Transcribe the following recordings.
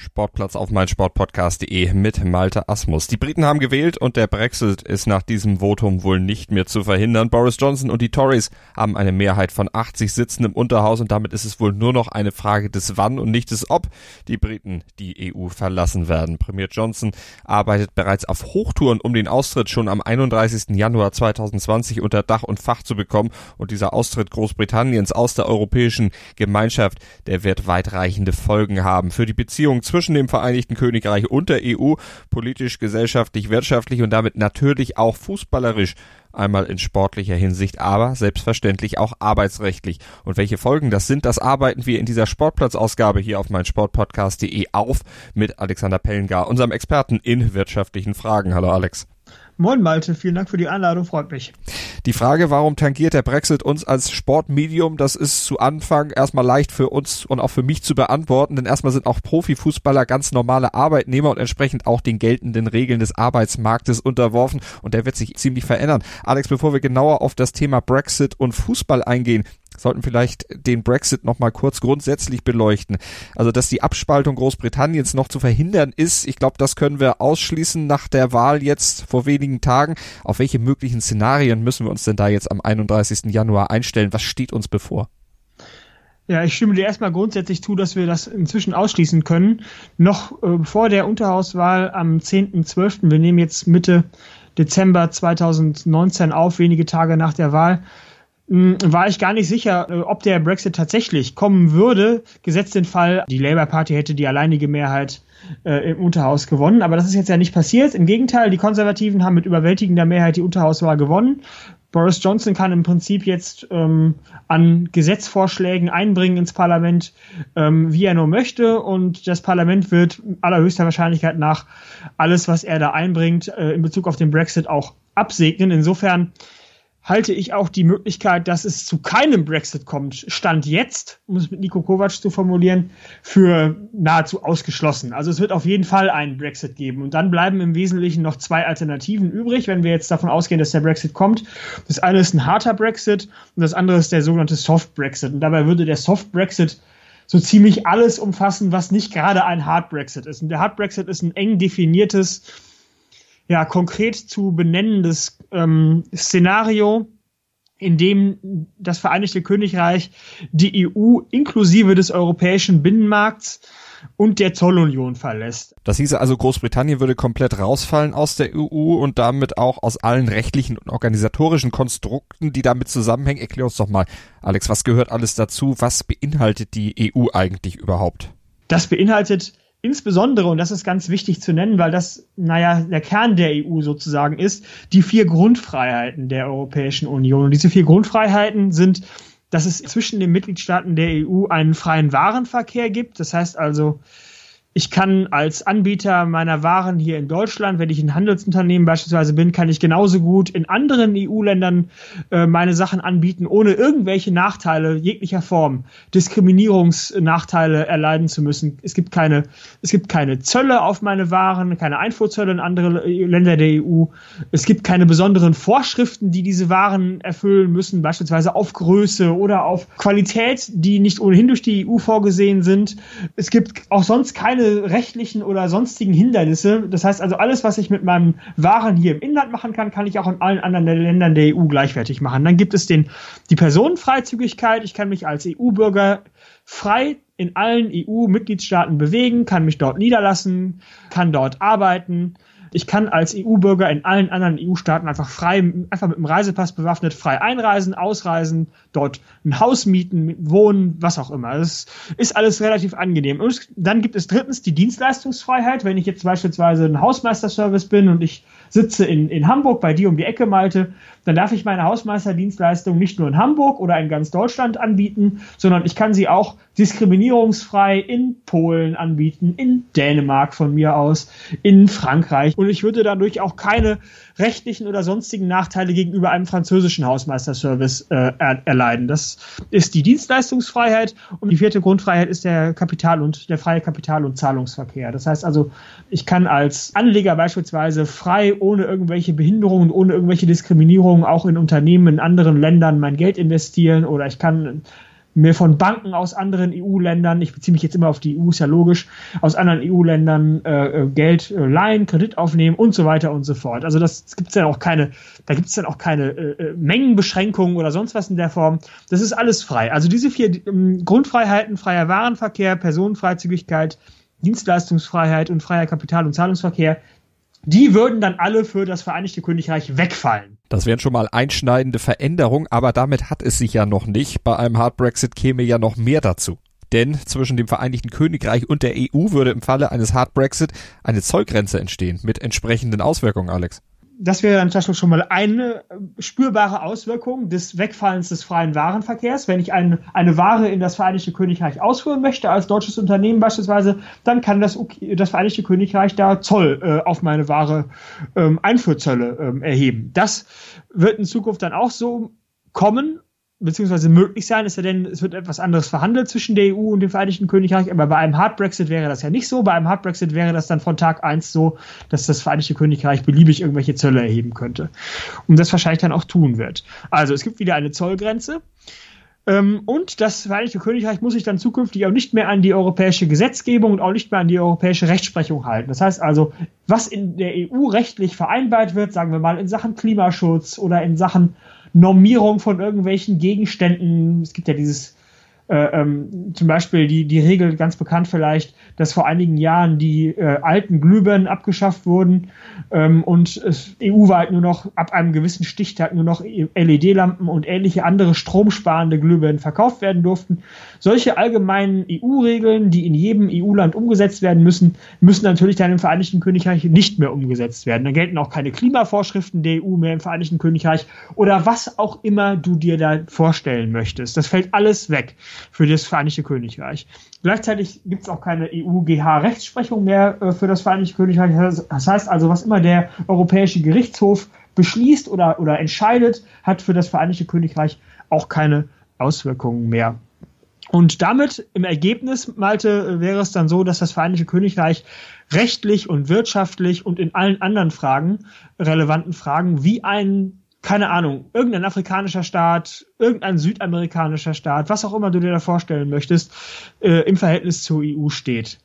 Sportplatz auf meinsportpodcast.de mit Malte Asmus. Die Briten haben gewählt und der Brexit ist nach diesem Votum wohl nicht mehr zu verhindern. Boris Johnson und die Tories haben eine Mehrheit von 80 Sitzen im Unterhaus und damit ist es wohl nur noch eine Frage des Wann und nicht des Ob die Briten die EU verlassen werden. Premier Johnson arbeitet bereits auf Hochtouren, um den Austritt schon am 31. Januar 2020 unter Dach und Fach zu bekommen und dieser Austritt Großbritanniens aus der Europäischen Gemeinschaft, der wird weitreichende Folgen haben für die Beziehung zwischen dem Vereinigten Königreich und der EU, politisch, gesellschaftlich, wirtschaftlich und damit natürlich auch fußballerisch einmal in sportlicher Hinsicht, aber selbstverständlich auch arbeitsrechtlich. Und welche Folgen das sind, das arbeiten wir in dieser Sportplatzausgabe hier auf meinsportpodcast.de auf mit Alexander Pellengar, unserem Experten in wirtschaftlichen Fragen. Hallo Alex. Moin Malte, vielen Dank für die Einladung, freut mich. Die Frage, warum tangiert der Brexit uns als Sportmedium, das ist zu Anfang erstmal leicht für uns und auch für mich zu beantworten, denn erstmal sind auch Profifußballer ganz normale Arbeitnehmer und entsprechend auch den geltenden Regeln des Arbeitsmarktes unterworfen und der wird sich ziemlich verändern. Alex, bevor wir genauer auf das Thema Brexit und Fußball eingehen, sollten vielleicht den Brexit noch mal kurz grundsätzlich beleuchten. Also, dass die Abspaltung Großbritanniens noch zu verhindern ist, ich glaube, das können wir ausschließen nach der Wahl jetzt vor wenigen Tagen. Auf welche möglichen Szenarien müssen wir uns denn da jetzt am 31. Januar einstellen? Was steht uns bevor? Ja, ich stimme dir erstmal grundsätzlich zu, dass wir das inzwischen ausschließen können. Noch äh, vor der Unterhauswahl am 10.12., wir nehmen jetzt Mitte Dezember 2019 auf, wenige Tage nach der Wahl, war ich gar nicht sicher, äh, ob der Brexit tatsächlich kommen würde, gesetzt den Fall, die Labour Party hätte die alleinige Mehrheit äh, im Unterhaus gewonnen. Aber das ist jetzt ja nicht passiert. Im Gegenteil, die Konservativen haben mit überwältigender Mehrheit die Unterhauswahl gewonnen. Boris Johnson kann im Prinzip jetzt ähm, an Gesetzvorschlägen einbringen ins Parlament, ähm, wie er nur möchte. Und das Parlament wird allerhöchster Wahrscheinlichkeit nach alles, was er da einbringt, äh, in Bezug auf den Brexit auch absegnen. Insofern halte ich auch die Möglichkeit, dass es zu keinem Brexit kommt, Stand jetzt, um es mit Nico Kovac zu formulieren, für nahezu ausgeschlossen. Also es wird auf jeden Fall einen Brexit geben. Und dann bleiben im Wesentlichen noch zwei Alternativen übrig, wenn wir jetzt davon ausgehen, dass der Brexit kommt. Das eine ist ein harter Brexit und das andere ist der sogenannte Soft Brexit. Und dabei würde der Soft Brexit so ziemlich alles umfassen, was nicht gerade ein Hard Brexit ist. Und der Hard Brexit ist ein eng definiertes ja, konkret zu benennendes ähm, Szenario, in dem das Vereinigte Königreich die EU inklusive des europäischen Binnenmarkts und der Zollunion verlässt. Das hieße also, Großbritannien würde komplett rausfallen aus der EU und damit auch aus allen rechtlichen und organisatorischen Konstrukten, die damit zusammenhängen. Erklär uns doch mal, Alex, was gehört alles dazu? Was beinhaltet die EU eigentlich überhaupt? Das beinhaltet insbesondere, und das ist ganz wichtig zu nennen, weil das, naja, der Kern der EU sozusagen ist, die vier Grundfreiheiten der Europäischen Union. Und diese vier Grundfreiheiten sind, dass es zwischen den Mitgliedstaaten der EU einen freien Warenverkehr gibt. Das heißt also, ich kann als Anbieter meiner Waren hier in Deutschland, wenn ich ein Handelsunternehmen beispielsweise bin, kann ich genauso gut in anderen EU-Ländern äh, meine Sachen anbieten, ohne irgendwelche Nachteile jeglicher Form, Diskriminierungsnachteile erleiden zu müssen. Es gibt keine, es gibt keine Zölle auf meine Waren, keine Einfuhrzölle in andere Länder der EU. Es gibt keine besonderen Vorschriften, die diese Waren erfüllen müssen, beispielsweise auf Größe oder auf Qualität, die nicht ohnehin durch die EU vorgesehen sind. Es gibt auch sonst keine keine rechtlichen oder sonstigen Hindernisse. Das heißt also, alles, was ich mit meinen Waren hier im Inland machen kann, kann ich auch in allen anderen Ländern der EU gleichwertig machen. Dann gibt es den, die Personenfreizügigkeit. Ich kann mich als EU-Bürger frei in allen EU-Mitgliedstaaten bewegen, kann mich dort niederlassen, kann dort arbeiten. Ich kann als EU-Bürger in allen anderen EU-Staaten einfach frei, einfach mit dem Reisepass bewaffnet, frei einreisen, ausreisen, dort ein Haus mieten, wohnen, was auch immer. Das ist alles relativ angenehm. Und dann gibt es drittens die Dienstleistungsfreiheit. Wenn ich jetzt beispielsweise ein Hausmeisterservice bin und ich sitze in, in Hamburg bei dir um die Ecke, Malte, dann darf ich meine Hausmeisterdienstleistung nicht nur in Hamburg oder in ganz Deutschland anbieten, sondern ich kann sie auch diskriminierungsfrei in Polen anbieten, in Dänemark von mir aus, in Frankreich. Und ich würde dadurch auch keine rechtlichen oder sonstigen Nachteile gegenüber einem französischen Hausmeisterservice äh, erleiden. Das ist die Dienstleistungsfreiheit und die vierte Grundfreiheit ist der Kapital und der freie Kapital- und Zahlungsverkehr. Das heißt also, ich kann als Anleger beispielsweise frei, ohne irgendwelche Behinderungen, ohne irgendwelche Diskriminierungen auch in Unternehmen in anderen Ländern mein Geld investieren oder ich kann mir von Banken aus anderen EU-Ländern, ich beziehe mich jetzt immer auf die EU, ist ja logisch, aus anderen EU-Ländern äh, äh, Geld äh, leihen, Kredit aufnehmen und so weiter und so fort. Also das gibt's dann auch keine, da gibt's dann auch keine äh, äh, Mengenbeschränkungen oder sonst was in der Form. Das ist alles frei. Also diese vier ähm, Grundfreiheiten, freier Warenverkehr, Personenfreizügigkeit, Dienstleistungsfreiheit und freier Kapital- und Zahlungsverkehr, die würden dann alle für das Vereinigte Königreich wegfallen. Das wären schon mal einschneidende Veränderungen, aber damit hat es sich ja noch nicht. Bei einem Hard Brexit käme ja noch mehr dazu. Denn zwischen dem Vereinigten Königreich und der EU würde im Falle eines Hard Brexit eine Zollgrenze entstehen mit entsprechenden Auswirkungen, Alex das wäre dann schon mal eine äh, spürbare Auswirkung des Wegfallens des freien Warenverkehrs. Wenn ich ein, eine Ware in das Vereinigte Königreich ausführen möchte, als deutsches Unternehmen beispielsweise, dann kann das, das Vereinigte Königreich da Zoll äh, auf meine Ware ähm, Einfuhrzölle ähm, erheben. Das wird in Zukunft dann auch so kommen beziehungsweise möglich sein, es denn, es wird etwas anderes verhandelt zwischen der EU und dem Vereinigten Königreich, aber bei einem Hard Brexit wäre das ja nicht so. Bei einem Hard Brexit wäre das dann von Tag eins so, dass das Vereinigte Königreich beliebig irgendwelche Zölle erheben könnte. Und das wahrscheinlich dann auch tun wird. Also es gibt wieder eine Zollgrenze. Ähm, und das Vereinigte Königreich muss sich dann zukünftig auch nicht mehr an die europäische Gesetzgebung und auch nicht mehr an die europäische Rechtsprechung halten. Das heißt also, was in der EU rechtlich vereinbart wird, sagen wir mal in Sachen Klimaschutz oder in Sachen Normierung von irgendwelchen Gegenständen. Es gibt ja dieses äh, ähm, zum Beispiel die, die Regel, ganz bekannt vielleicht, dass vor einigen Jahren die äh, alten Glühbirnen abgeschafft wurden ähm, und EU-weit nur noch ab einem gewissen Stichtag nur noch LED-Lampen und ähnliche andere stromsparende Glühbirnen verkauft werden durften. Solche allgemeinen EU-Regeln, die in jedem EU-Land umgesetzt werden müssen, müssen natürlich dann im Vereinigten Königreich nicht mehr umgesetzt werden. Dann gelten auch keine Klimavorschriften der EU mehr im Vereinigten Königreich oder was auch immer du dir da vorstellen möchtest. Das fällt alles weg für das Vereinigte Königreich. Gleichzeitig gibt es auch keine EU-GH-Rechtsprechung mehr äh, für das Vereinigte Königreich. Das heißt also, was immer der Europäische Gerichtshof beschließt oder, oder entscheidet, hat für das Vereinigte Königreich auch keine Auswirkungen mehr. Und damit im Ergebnis, Malte, wäre es dann so, dass das Vereinigte Königreich rechtlich und wirtschaftlich und in allen anderen Fragen, relevanten Fragen, wie ein keine Ahnung, irgendein afrikanischer Staat, irgendein südamerikanischer Staat, was auch immer du dir da vorstellen möchtest, äh, im Verhältnis zur EU steht.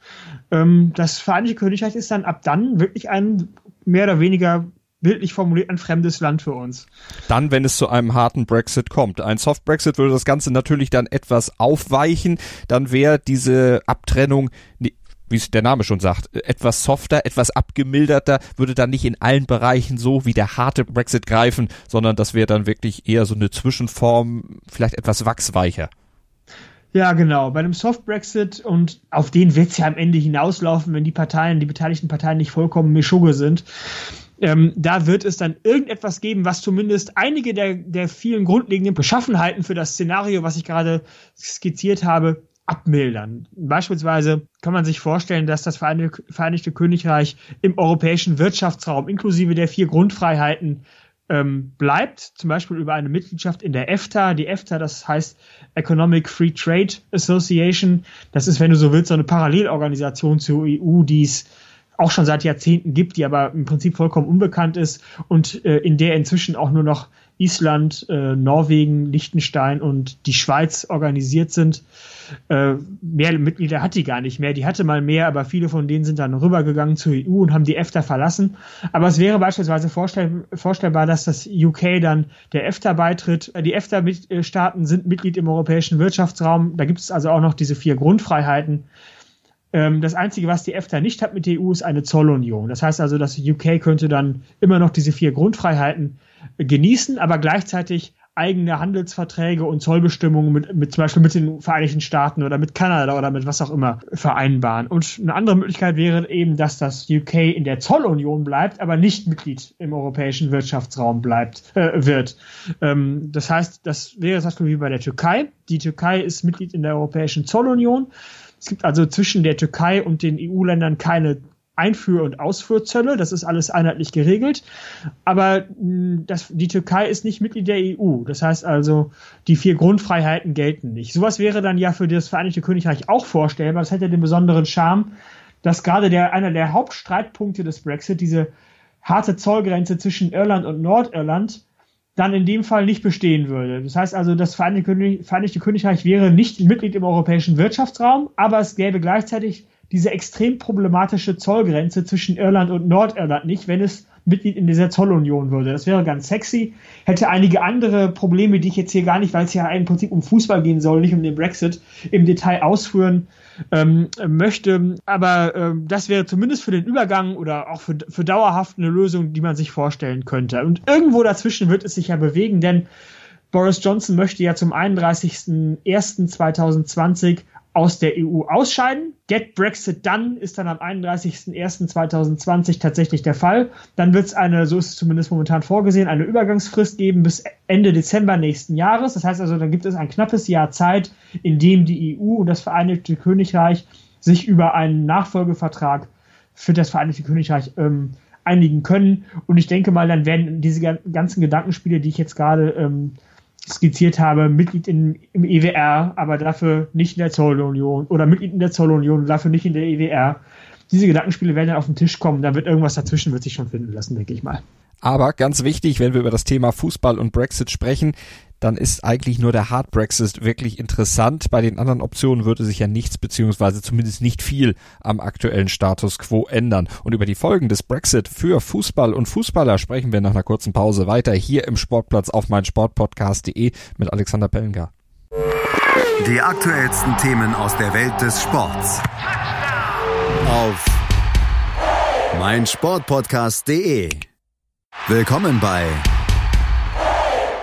Ähm, das Vereinigte Königreich ist dann ab dann wirklich ein mehr oder weniger bildlich formuliert ein fremdes Land für uns. Dann, wenn es zu einem harten Brexit kommt. Ein Soft Brexit würde das Ganze natürlich dann etwas aufweichen. Dann wäre diese Abtrennung wie es der Name schon sagt, etwas softer, etwas abgemilderter, würde dann nicht in allen Bereichen so wie der harte Brexit greifen, sondern das wäre dann wirklich eher so eine Zwischenform, vielleicht etwas wachsweicher. Ja, genau. Bei einem Soft Brexit und auf den wird es ja am Ende hinauslaufen, wenn die Parteien, die beteiligten Parteien nicht vollkommen Mischugge sind. Ähm, da wird es dann irgendetwas geben, was zumindest einige der, der vielen grundlegenden Beschaffenheiten für das Szenario, was ich gerade skizziert habe, abmildern. Beispielsweise kann man sich vorstellen, dass das Vereinigte Königreich im europäischen Wirtschaftsraum inklusive der vier Grundfreiheiten ähm, bleibt, zum Beispiel über eine Mitgliedschaft in der EFTA. Die EFTA, das heißt Economic Free Trade Association. Das ist, wenn du so willst, so eine Parallelorganisation zur EU, die es auch schon seit Jahrzehnten gibt, die aber im Prinzip vollkommen unbekannt ist und äh, in der inzwischen auch nur noch Island, äh, Norwegen, Liechtenstein und die Schweiz organisiert sind. Äh, mehr Mitglieder hat die gar nicht mehr. Die hatte mal mehr, aber viele von denen sind dann rübergegangen zur EU und haben die EFTA verlassen. Aber es wäre beispielsweise vorstell vorstellbar, dass das UK dann der EFTA beitritt. Die EFTA-Staaten sind Mitglied im europäischen Wirtschaftsraum. Da gibt es also auch noch diese vier Grundfreiheiten. Ähm, das Einzige, was die EFTA nicht hat mit der EU, ist eine Zollunion. Das heißt also, das UK könnte dann immer noch diese vier Grundfreiheiten genießen, aber gleichzeitig eigene Handelsverträge und Zollbestimmungen mit, mit zum Beispiel mit den Vereinigten Staaten oder mit Kanada oder mit was auch immer vereinbaren. Und eine andere Möglichkeit wäre eben, dass das UK in der Zollunion bleibt, aber nicht Mitglied im europäischen Wirtschaftsraum bleibt äh, wird. Ähm, das heißt, das wäre das Beispiel wie bei der Türkei. Die Türkei ist Mitglied in der europäischen Zollunion. Es gibt also zwischen der Türkei und den EU-Ländern keine Einfuhr- und Ausfuhrzölle. Das ist alles einheitlich geregelt. Aber mh, das, die Türkei ist nicht Mitglied der EU. Das heißt also, die vier Grundfreiheiten gelten nicht. Sowas wäre dann ja für das Vereinigte Königreich auch vorstellbar. Das hätte den besonderen Charme, dass gerade der, einer der Hauptstreitpunkte des Brexit, diese harte Zollgrenze zwischen Irland und Nordirland, dann in dem Fall nicht bestehen würde. Das heißt also, das Vereinigte, Vereinigte Königreich wäre nicht Mitglied im europäischen Wirtschaftsraum, aber es gäbe gleichzeitig diese extrem problematische Zollgrenze zwischen Irland und Nordirland nicht, wenn es Mitglied in dieser Zollunion würde. Das wäre ganz sexy. Hätte einige andere Probleme, die ich jetzt hier gar nicht, weil es ja im Prinzip um Fußball gehen soll, nicht um den Brexit, im Detail ausführen ähm, möchte. Aber ähm, das wäre zumindest für den Übergang oder auch für, für dauerhaft eine Lösung, die man sich vorstellen könnte. Und irgendwo dazwischen wird es sich ja bewegen, denn Boris Johnson möchte ja zum 31.01.2020 aus der EU ausscheiden. Get Brexit Done ist dann am 31.01.2020 tatsächlich der Fall. Dann wird es eine, so ist es zumindest momentan vorgesehen, eine Übergangsfrist geben bis Ende Dezember nächsten Jahres. Das heißt also, dann gibt es ein knappes Jahr Zeit, in dem die EU und das Vereinigte Königreich sich über einen Nachfolgevertrag für das Vereinigte Königreich ähm, einigen können. Und ich denke mal, dann werden diese ganzen Gedankenspiele, die ich jetzt gerade ähm, skizziert habe, Mitglied in, im EWR, aber dafür nicht in der Zollunion oder Mitglied in der Zollunion, dafür nicht in der EWR. Diese Gedankenspiele werden dann auf den Tisch kommen, da wird irgendwas dazwischen, wird sich schon finden lassen, denke ich mal. Aber ganz wichtig, wenn wir über das Thema Fußball und Brexit sprechen, dann ist eigentlich nur der Hard Brexit wirklich interessant. Bei den anderen Optionen würde sich ja nichts beziehungsweise zumindest nicht viel am aktuellen Status quo ändern. Und über die Folgen des Brexit für Fußball und Fußballer sprechen wir nach einer kurzen Pause weiter hier im Sportplatz auf meinsportpodcast.de mit Alexander Pellengar. Die aktuellsten Themen aus der Welt des Sports. Auf meinsportpodcast.de. Willkommen bei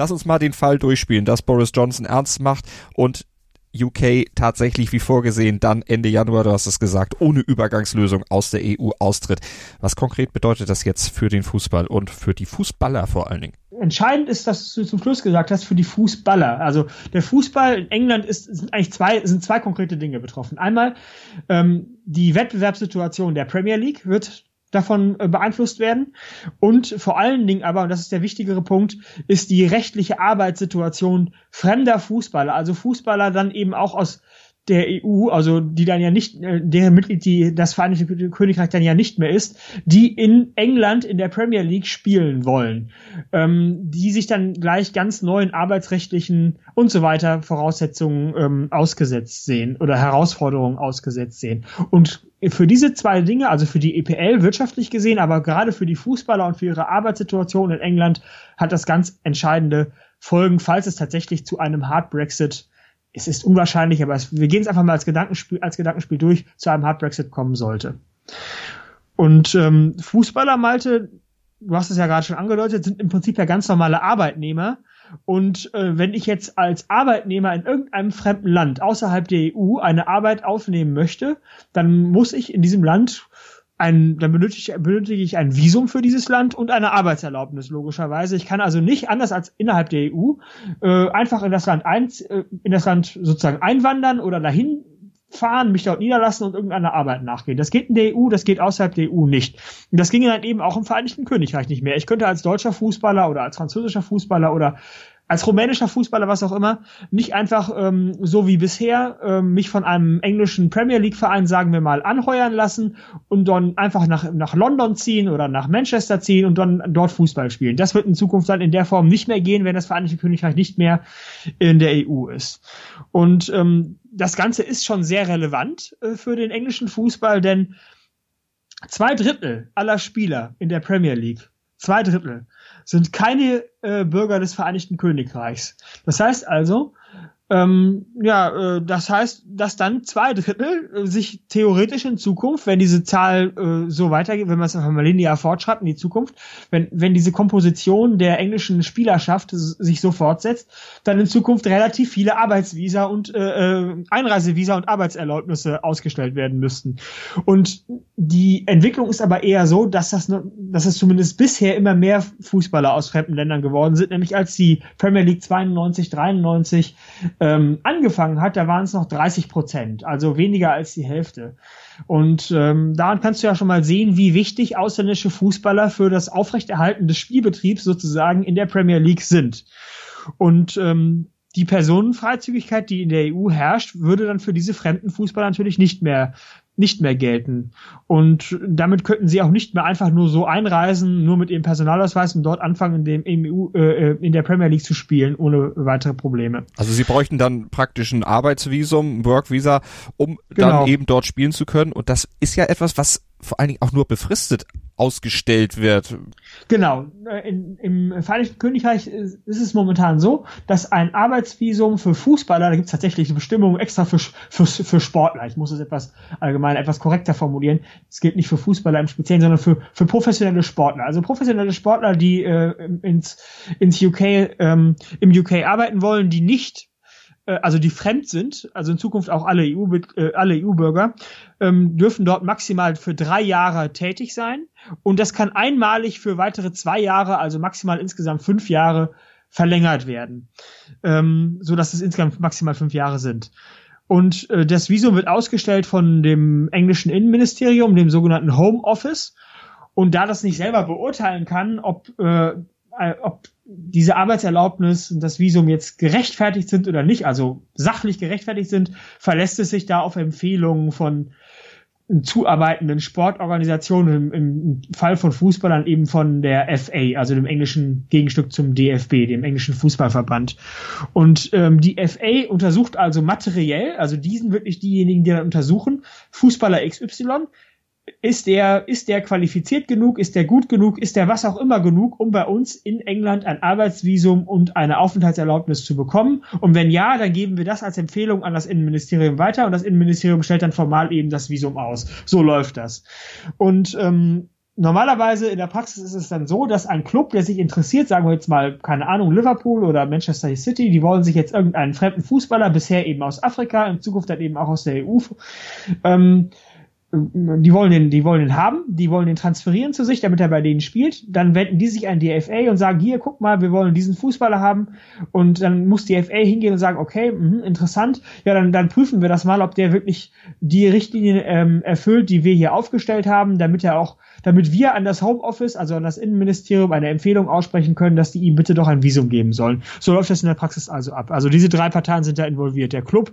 Lass uns mal den Fall durchspielen, dass Boris Johnson ernst macht und UK tatsächlich wie vorgesehen dann Ende Januar, du hast es gesagt, ohne Übergangslösung aus der EU austritt. Was konkret bedeutet das jetzt für den Fußball und für die Fußballer vor allen Dingen? Entscheidend ist, dass du zum Schluss gesagt hast, für die Fußballer. Also der Fußball in England ist, sind eigentlich zwei, sind zwei konkrete Dinge betroffen. Einmal ähm, die Wettbewerbssituation der Premier League wird davon äh, beeinflusst werden. Und vor allen Dingen aber, und das ist der wichtigere Punkt, ist die rechtliche Arbeitssituation fremder Fußballer, also Fußballer dann eben auch aus der EU, also die dann ja nicht, äh, deren Mitglied die das Vereinigte Königreich dann ja nicht mehr ist, die in England in der Premier League spielen wollen, ähm, die sich dann gleich ganz neuen arbeitsrechtlichen und so weiter Voraussetzungen ähm, ausgesetzt sehen oder Herausforderungen ausgesetzt sehen. Und für diese zwei Dinge, also für die EPL wirtschaftlich gesehen, aber gerade für die Fußballer und für ihre Arbeitssituation in England, hat das ganz entscheidende Folgen, falls es tatsächlich zu einem Hard Brexit es ist unwahrscheinlich, aber es, wir gehen es einfach mal als Gedankenspiel, als Gedankenspiel durch, zu einem Hard Brexit kommen sollte. Und ähm, Fußballer, Malte, du hast es ja gerade schon angedeutet, sind im Prinzip ja ganz normale Arbeitnehmer. Und äh, wenn ich jetzt als Arbeitnehmer in irgendeinem fremden Land außerhalb der EU eine Arbeit aufnehmen möchte, dann muss ich in diesem Land ein, dann benötige, benötige ich ein Visum für dieses Land und eine Arbeitserlaubnis, logischerweise. Ich kann also nicht anders als innerhalb der EU äh, einfach in das Land ein, äh, in das Land sozusagen einwandern oder dahin fahren, mich dort niederlassen und irgendeiner Arbeit nachgehen. Das geht in der EU, das geht außerhalb der EU nicht. Und das ginge dann eben auch im Vereinigten Königreich nicht mehr. Ich könnte als deutscher Fußballer oder als französischer Fußballer oder als rumänischer Fußballer, was auch immer, nicht einfach ähm, so wie bisher ähm, mich von einem englischen Premier League Verein, sagen wir mal, anheuern lassen und dann einfach nach, nach London ziehen oder nach Manchester ziehen und dann dort Fußball spielen. Das wird in Zukunft dann in der Form nicht mehr gehen, wenn das Vereinigte Königreich nicht mehr in der EU ist. Und ähm, das Ganze ist schon sehr relevant äh, für den englischen Fußball, denn zwei Drittel aller Spieler in der Premier League, zwei Drittel, sind keine äh, Bürger des Vereinigten Königreichs. Das heißt also, ähm, ja, äh, das heißt, dass dann zwei Drittel äh, sich theoretisch in Zukunft, wenn diese Zahl äh, so weitergeht, wenn man es einfach mal linear fortschreibt in die Zukunft, wenn, wenn diese Komposition der englischen Spielerschaft sich so fortsetzt, dann in Zukunft relativ viele Arbeitsvisa und äh, äh, Einreisevisa und Arbeitserlaubnisse ausgestellt werden müssten. Und die Entwicklung ist aber eher so, dass das, dass es zumindest bisher immer mehr Fußballer aus fremden Ländern geworden sind, nämlich als die Premier League 92, 93 ähm, angefangen hat, da waren es noch 30 Prozent, also weniger als die Hälfte. Und ähm, daran kannst du ja schon mal sehen, wie wichtig ausländische Fußballer für das Aufrechterhalten des Spielbetriebs sozusagen in der Premier League sind. Und ähm, die Personenfreizügigkeit, die in der EU herrscht, würde dann für diese fremden Fußballer natürlich nicht mehr nicht mehr gelten. Und damit könnten sie auch nicht mehr einfach nur so einreisen, nur mit ihrem Personalausweis und dort anfangen, in, dem EU, äh, in der Premier League zu spielen, ohne weitere Probleme. Also sie bräuchten dann praktisch ein Arbeitsvisum, ein Workvisa, um genau. dann eben dort spielen zu können. Und das ist ja etwas, was vor allen Dingen auch nur befristet ausgestellt wird. Genau. Äh, in, Im Vereinigten Königreich ist, ist, es momentan so, dass ein Arbeitsvisum für Fußballer, da gibt es tatsächlich eine Bestimmung extra für, für, für Sportler, ich muss es etwas allgemein etwas korrekter formulieren, es gilt nicht für Fußballer im Speziellen, sondern für, für professionelle Sportler. Also professionelle Sportler, die äh, ins, ins UK, ähm, im UK arbeiten wollen, die nicht äh, also die fremd sind, also in Zukunft auch alle EU, äh, alle EU-Bürger, ähm, dürfen dort maximal für drei Jahre tätig sein. Und das kann einmalig für weitere zwei Jahre, also maximal insgesamt fünf Jahre, verlängert werden, ähm, so dass es insgesamt maximal fünf Jahre sind. Und äh, das Visum wird ausgestellt von dem englischen Innenministerium, dem sogenannten Home Office. Und da das nicht selber beurteilen kann, ob, äh, ob diese Arbeitserlaubnis und das Visum jetzt gerechtfertigt sind oder nicht, also sachlich gerechtfertigt sind, verlässt es sich da auf Empfehlungen von zuarbeitenden Sportorganisationen, im, im Fall von Fußballern eben von der FA, also dem englischen Gegenstück zum DFB, dem englischen Fußballverband. Und ähm, die FA untersucht also materiell, also diesen wirklich diejenigen, die dann untersuchen, Fußballer XY, ist der, ist der qualifiziert genug, ist der gut genug, ist der was auch immer genug, um bei uns in England ein Arbeitsvisum und eine Aufenthaltserlaubnis zu bekommen? Und wenn ja, dann geben wir das als Empfehlung an das Innenministerium weiter und das Innenministerium stellt dann formal eben das Visum aus. So läuft das. Und ähm, normalerweise in der Praxis ist es dann so, dass ein Club, der sich interessiert, sagen wir jetzt mal, keine Ahnung, Liverpool oder Manchester City, die wollen sich jetzt irgendeinen fremden Fußballer, bisher eben aus Afrika, in Zukunft dann eben auch aus der EU, ähm, die wollen den, die wollen den haben, die wollen den transferieren zu sich, damit er bei denen spielt. Dann wenden die sich an die FA und sagen, hier, guck mal, wir wollen diesen Fußballer haben. Und dann muss die FA hingehen und sagen, okay, mh, interessant. Ja, dann, dann prüfen wir das mal, ob der wirklich die Richtlinien ähm, erfüllt, die wir hier aufgestellt haben, damit er auch, damit wir an das Homeoffice, also an das Innenministerium, eine Empfehlung aussprechen können, dass die ihm bitte doch ein Visum geben sollen. So läuft das in der Praxis also ab. Also diese drei Parteien sind da involviert. Der Club,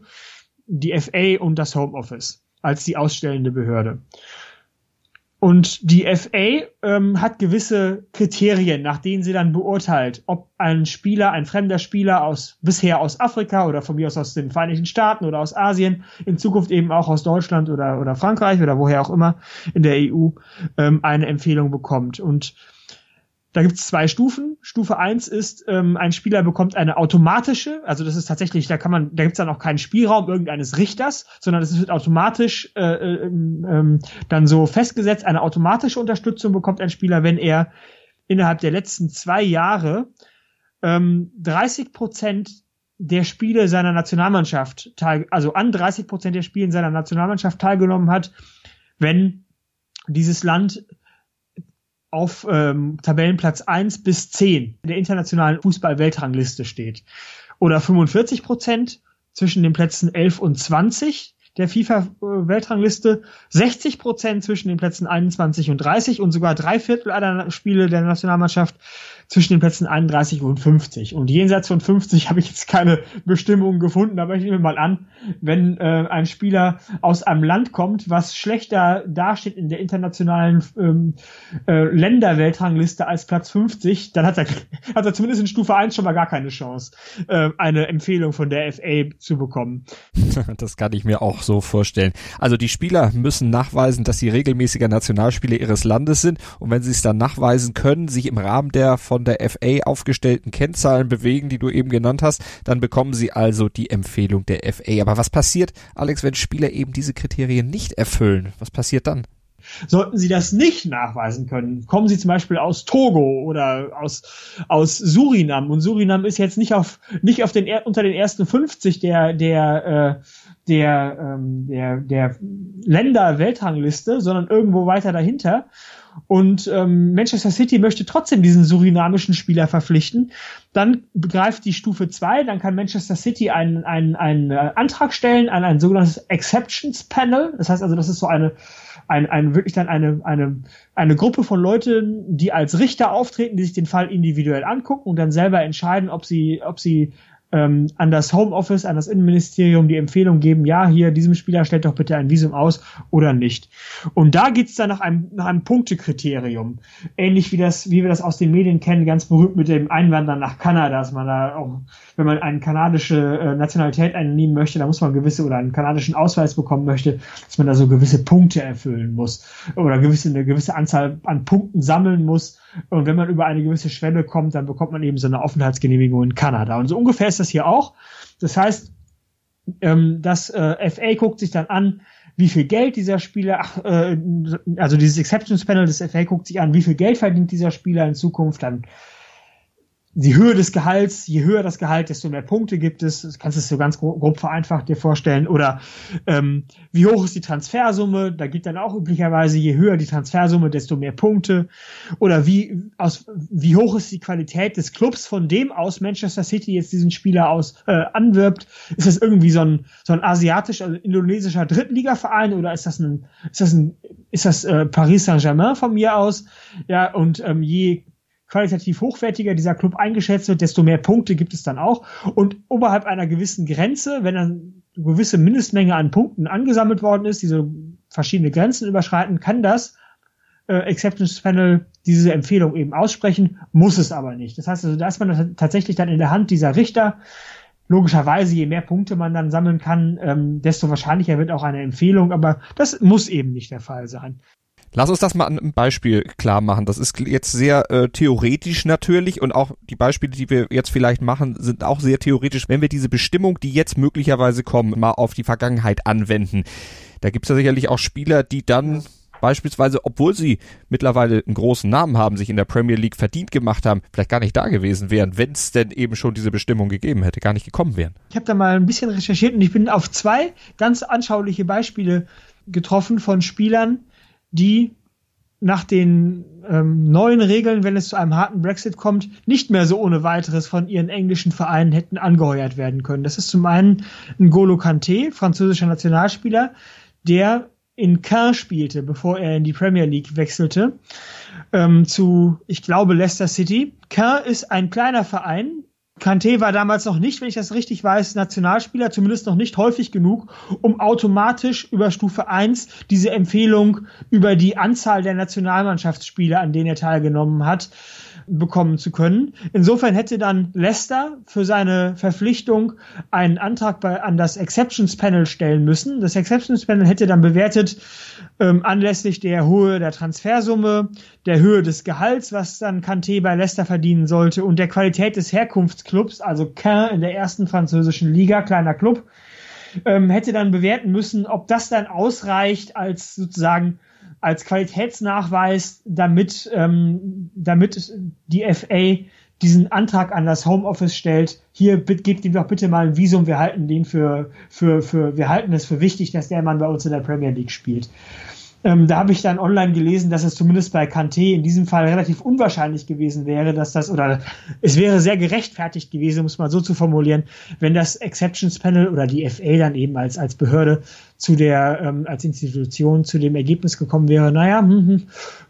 die FA und das Homeoffice als die ausstellende Behörde. Und die FA ähm, hat gewisse Kriterien, nach denen sie dann beurteilt, ob ein Spieler, ein fremder Spieler aus bisher aus Afrika oder von mir aus aus den Vereinigten Staaten oder aus Asien, in Zukunft eben auch aus Deutschland oder, oder Frankreich oder woher auch immer in der EU ähm, eine Empfehlung bekommt. Und da gibt es zwei Stufen. Stufe eins ist, ähm, ein Spieler bekommt eine automatische, also das ist tatsächlich, da kann man, da gibt es dann auch keinen Spielraum irgendeines Richters, sondern es wird automatisch äh, äh, ähm, dann so festgesetzt, eine automatische Unterstützung bekommt ein Spieler, wenn er innerhalb der letzten zwei Jahre ähm, 30 Prozent der Spiele seiner Nationalmannschaft teil, also an 30 Prozent der Spiele seiner Nationalmannschaft teilgenommen hat, wenn dieses Land auf ähm, Tabellenplatz 1 bis 10 der internationalen Fußball-Weltrangliste steht. Oder 45 Prozent zwischen den Plätzen 11 und 20 der FIFA-Weltrangliste, 60 Prozent zwischen den Plätzen 21 und 30 und sogar drei Viertel aller Spiele der Nationalmannschaft zwischen den Plätzen 31 und 50. Und jenseits von 50 habe ich jetzt keine Bestimmungen gefunden, aber ich nehme mal an, wenn äh, ein Spieler aus einem Land kommt, was schlechter dasteht in der internationalen ähm, äh, Länderweltrangliste als Platz 50, dann hat er, hat er zumindest in Stufe 1 schon mal gar keine Chance, äh, eine Empfehlung von der FA zu bekommen. Das kann ich mir auch so vorstellen. Also die Spieler müssen nachweisen, dass sie regelmäßiger Nationalspieler ihres Landes sind und wenn sie es dann nachweisen können, sich im Rahmen der von von der FA aufgestellten Kennzahlen bewegen, die du eben genannt hast, dann bekommen sie also die Empfehlung der FA. Aber was passiert, Alex, wenn Spieler eben diese Kriterien nicht erfüllen? Was passiert dann? Sollten Sie das nicht nachweisen können, kommen Sie zum Beispiel aus Togo oder aus, aus Surinam. Und Surinam ist jetzt nicht auf, nicht auf den, unter den ersten 50 der, der, äh, der, ähm, der, der Länder-Weltrangliste, sondern irgendwo weiter dahinter. Und ähm, Manchester City möchte trotzdem diesen surinamischen Spieler verpflichten. Dann begreift die Stufe 2, dann kann Manchester City einen, einen, einen äh, Antrag stellen an ein sogenanntes Exceptions Panel. Das heißt also, das ist so eine ein, ein wirklich dann eine, eine, eine Gruppe von Leuten, die als Richter auftreten, die sich den Fall individuell angucken und dann selber entscheiden, ob sie, ob sie ähm, an das Homeoffice, an das Innenministerium die Empfehlung geben, ja, hier, diesem Spieler stellt doch bitte ein Visum aus oder nicht. Und da geht's dann nach einem, nach einem Punktekriterium. Ähnlich wie das, wie wir das aus den Medien kennen, ganz berühmt mit dem Einwandern nach Kanada, dass man da auch, wenn man eine kanadische äh, Nationalität einnehmen möchte, da muss man gewisse oder einen kanadischen Ausweis bekommen möchte, dass man da so gewisse Punkte erfüllen muss oder gewisse, eine gewisse Anzahl an Punkten sammeln muss. Und wenn man über eine gewisse Schwelle kommt, dann bekommt man eben so eine Aufenthaltsgenehmigung in Kanada. Und so ungefähr ist das hier auch. Das heißt, ähm, das äh, FA guckt sich dann an, wie viel Geld dieser Spieler, ach, äh, also dieses Exceptions Panel des FA guckt sich an, wie viel Geld verdient dieser Spieler in Zukunft, dann die Höhe des Gehalts, je höher das Gehalt, desto mehr Punkte gibt es. Das kannst du es so ganz grob, grob vereinfacht dir vorstellen. Oder ähm, wie hoch ist die Transfersumme? Da gibt dann auch üblicherweise, je höher die Transfersumme, desto mehr Punkte. Oder wie, aus, wie hoch ist die Qualität des Clubs, von dem aus Manchester City jetzt diesen Spieler aus äh, anwirbt? Ist das irgendwie so ein, so ein asiatischer, also indonesischer Drittligaverein oder ist das ein, ist das ein, ist das äh, Paris Saint-Germain von mir aus? Ja, und ähm, je qualitativ hochwertiger dieser Club eingeschätzt wird, desto mehr Punkte gibt es dann auch. Und oberhalb einer gewissen Grenze, wenn dann eine gewisse Mindestmenge an Punkten angesammelt worden ist, diese verschiedene Grenzen überschreiten, kann das äh, Acceptance Panel diese Empfehlung eben aussprechen, muss es aber nicht. Das heißt also, da ist man tatsächlich dann in der Hand dieser Richter. Logischerweise, je mehr Punkte man dann sammeln kann, ähm, desto wahrscheinlicher wird auch eine Empfehlung, aber das muss eben nicht der Fall sein. Lass uns das mal an einem Beispiel klar machen. Das ist jetzt sehr äh, theoretisch natürlich und auch die Beispiele, die wir jetzt vielleicht machen, sind auch sehr theoretisch. Wenn wir diese Bestimmung, die jetzt möglicherweise kommen, mal auf die Vergangenheit anwenden, da gibt es ja sicherlich auch Spieler, die dann beispielsweise, obwohl sie mittlerweile einen großen Namen haben, sich in der Premier League verdient gemacht haben, vielleicht gar nicht da gewesen wären, wenn es denn eben schon diese Bestimmung gegeben hätte, gar nicht gekommen wären. Ich habe da mal ein bisschen recherchiert und ich bin auf zwei ganz anschauliche Beispiele getroffen von Spielern, die nach den ähm, neuen Regeln, wenn es zu einem harten Brexit kommt, nicht mehr so ohne weiteres von ihren englischen Vereinen hätten angeheuert werden können. Das ist zum einen N'Golo Kanté, französischer Nationalspieler, der in Caen spielte, bevor er in die Premier League wechselte, ähm, zu, ich glaube, Leicester City. Caen ist ein kleiner Verein, Kanté war damals noch nicht, wenn ich das richtig weiß, Nationalspieler, zumindest noch nicht häufig genug, um automatisch über Stufe 1 diese Empfehlung über die Anzahl der Nationalmannschaftsspiele, an denen er teilgenommen hat, bekommen zu können. Insofern hätte dann Leicester für seine Verpflichtung einen Antrag bei, an das Exceptions Panel stellen müssen. Das Exceptions Panel hätte dann bewertet, ähm, anlässlich der Höhe der Transfersumme, der Höhe des Gehalts, was dann Kanté bei Leicester verdienen sollte und der Qualität des Herkunftsclubs, also Caen in der ersten französischen Liga, kleiner Club, ähm, hätte dann bewerten müssen, ob das dann ausreicht als sozusagen als Qualitätsnachweis, damit, ähm, damit die FA diesen Antrag an das Homeoffice stellt, hier gebt ihm doch bitte mal ein Visum, wir halten den für, für, für, wir halten es für wichtig, dass der Mann bei uns in der Premier League spielt. Ähm, da habe ich dann online gelesen, dass es zumindest bei Kanté in diesem Fall relativ unwahrscheinlich gewesen wäre, dass das, oder es wäre sehr gerechtfertigt gewesen, muss man so zu formulieren, wenn das Exceptions Panel oder die FA dann eben als, als Behörde zu der, ähm, als Institution zu dem Ergebnis gekommen wäre, naja, hm, hm,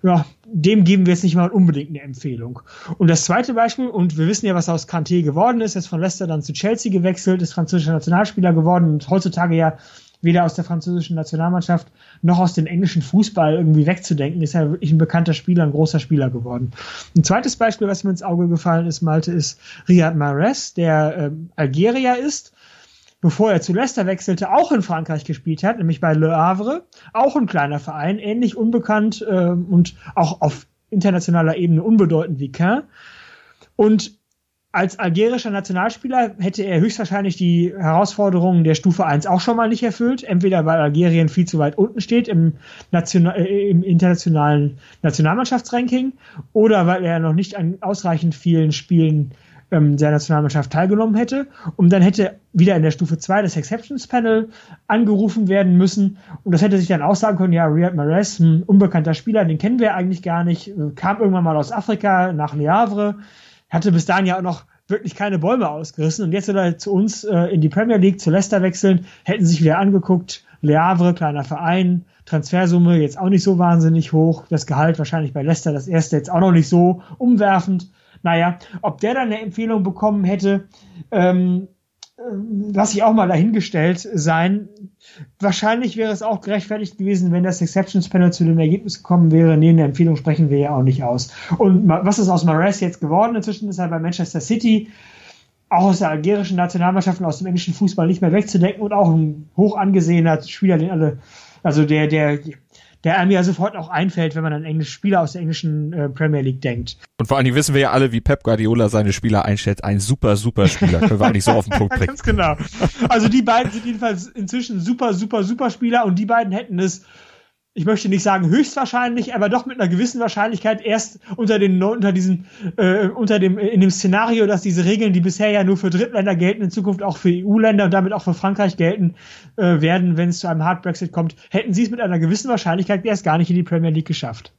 ja, dem geben wir jetzt nicht mal unbedingt eine Empfehlung. Und das zweite Beispiel, und wir wissen ja, was aus Kanté geworden ist, ist von Leicester dann zu Chelsea gewechselt, ist französischer Nationalspieler geworden und heutzutage ja weder aus der französischen Nationalmannschaft noch aus dem englischen Fußball irgendwie wegzudenken, ist er wirklich ein bekannter Spieler, ein großer Spieler geworden. Ein zweites Beispiel, was mir ins Auge gefallen ist, Malte, ist Riyad Mahrez, der ähm, Algerier ist, bevor er zu Leicester wechselte, auch in Frankreich gespielt hat, nämlich bei Le Havre, auch ein kleiner Verein, ähnlich unbekannt äh, und auch auf internationaler Ebene unbedeutend wie Caen. Und als algerischer Nationalspieler hätte er höchstwahrscheinlich die Herausforderungen der Stufe 1 auch schon mal nicht erfüllt. Entweder weil Algerien viel zu weit unten steht im, Nation äh, im internationalen Nationalmannschaftsranking oder weil er noch nicht an ausreichend vielen Spielen ähm, der Nationalmannschaft teilgenommen hätte. Und dann hätte wieder in der Stufe 2 das Exceptions Panel angerufen werden müssen. Und das hätte sich dann auch sagen können, ja, Riyad Mahrez, ein unbekannter Spieler, den kennen wir eigentlich gar nicht, kam irgendwann mal aus Afrika nach Le Havre hatte bis dahin ja auch noch wirklich keine Bäume ausgerissen. Und jetzt er zu uns äh, in die Premier League, zu Leicester wechseln, hätten sich wieder angeguckt, Le Havre, kleiner Verein, Transfersumme jetzt auch nicht so wahnsinnig hoch, das Gehalt wahrscheinlich bei Leicester das erste jetzt auch noch nicht so umwerfend. Naja, ob der dann eine Empfehlung bekommen hätte, ähm, lasse ich auch mal dahingestellt sein. Wahrscheinlich wäre es auch gerechtfertigt gewesen, wenn das Exceptions Panel zu dem Ergebnis gekommen wäre. Nee, eine Empfehlung sprechen wir ja auch nicht aus. Und was ist aus Mares jetzt geworden? Inzwischen ist er bei Manchester City, auch aus der algerischen Nationalmannschaft und aus dem englischen Fußball nicht mehr wegzudenken und auch ein hoch angesehener Spieler, den alle, also der, der der einem ja sofort auch einfällt, wenn man an englische Spieler aus der englischen äh, Premier League denkt. Und vor allen Dingen wissen wir ja alle, wie Pep Guardiola seine Spieler einstellt. Ein super, super Spieler. Können wir eigentlich so auf den Punkt bringen. Ganz genau. Also die beiden sind jedenfalls inzwischen super, super, super Spieler und die beiden hätten es ich möchte nicht sagen höchstwahrscheinlich, aber doch mit einer gewissen Wahrscheinlichkeit erst unter den unter diesen äh, unter dem in dem Szenario, dass diese Regeln, die bisher ja nur für Drittländer gelten, in Zukunft auch für EU-Länder und damit auch für Frankreich gelten äh, werden, wenn es zu einem Hard Brexit kommt, hätten sie es mit einer gewissen Wahrscheinlichkeit erst gar nicht in die Premier League geschafft.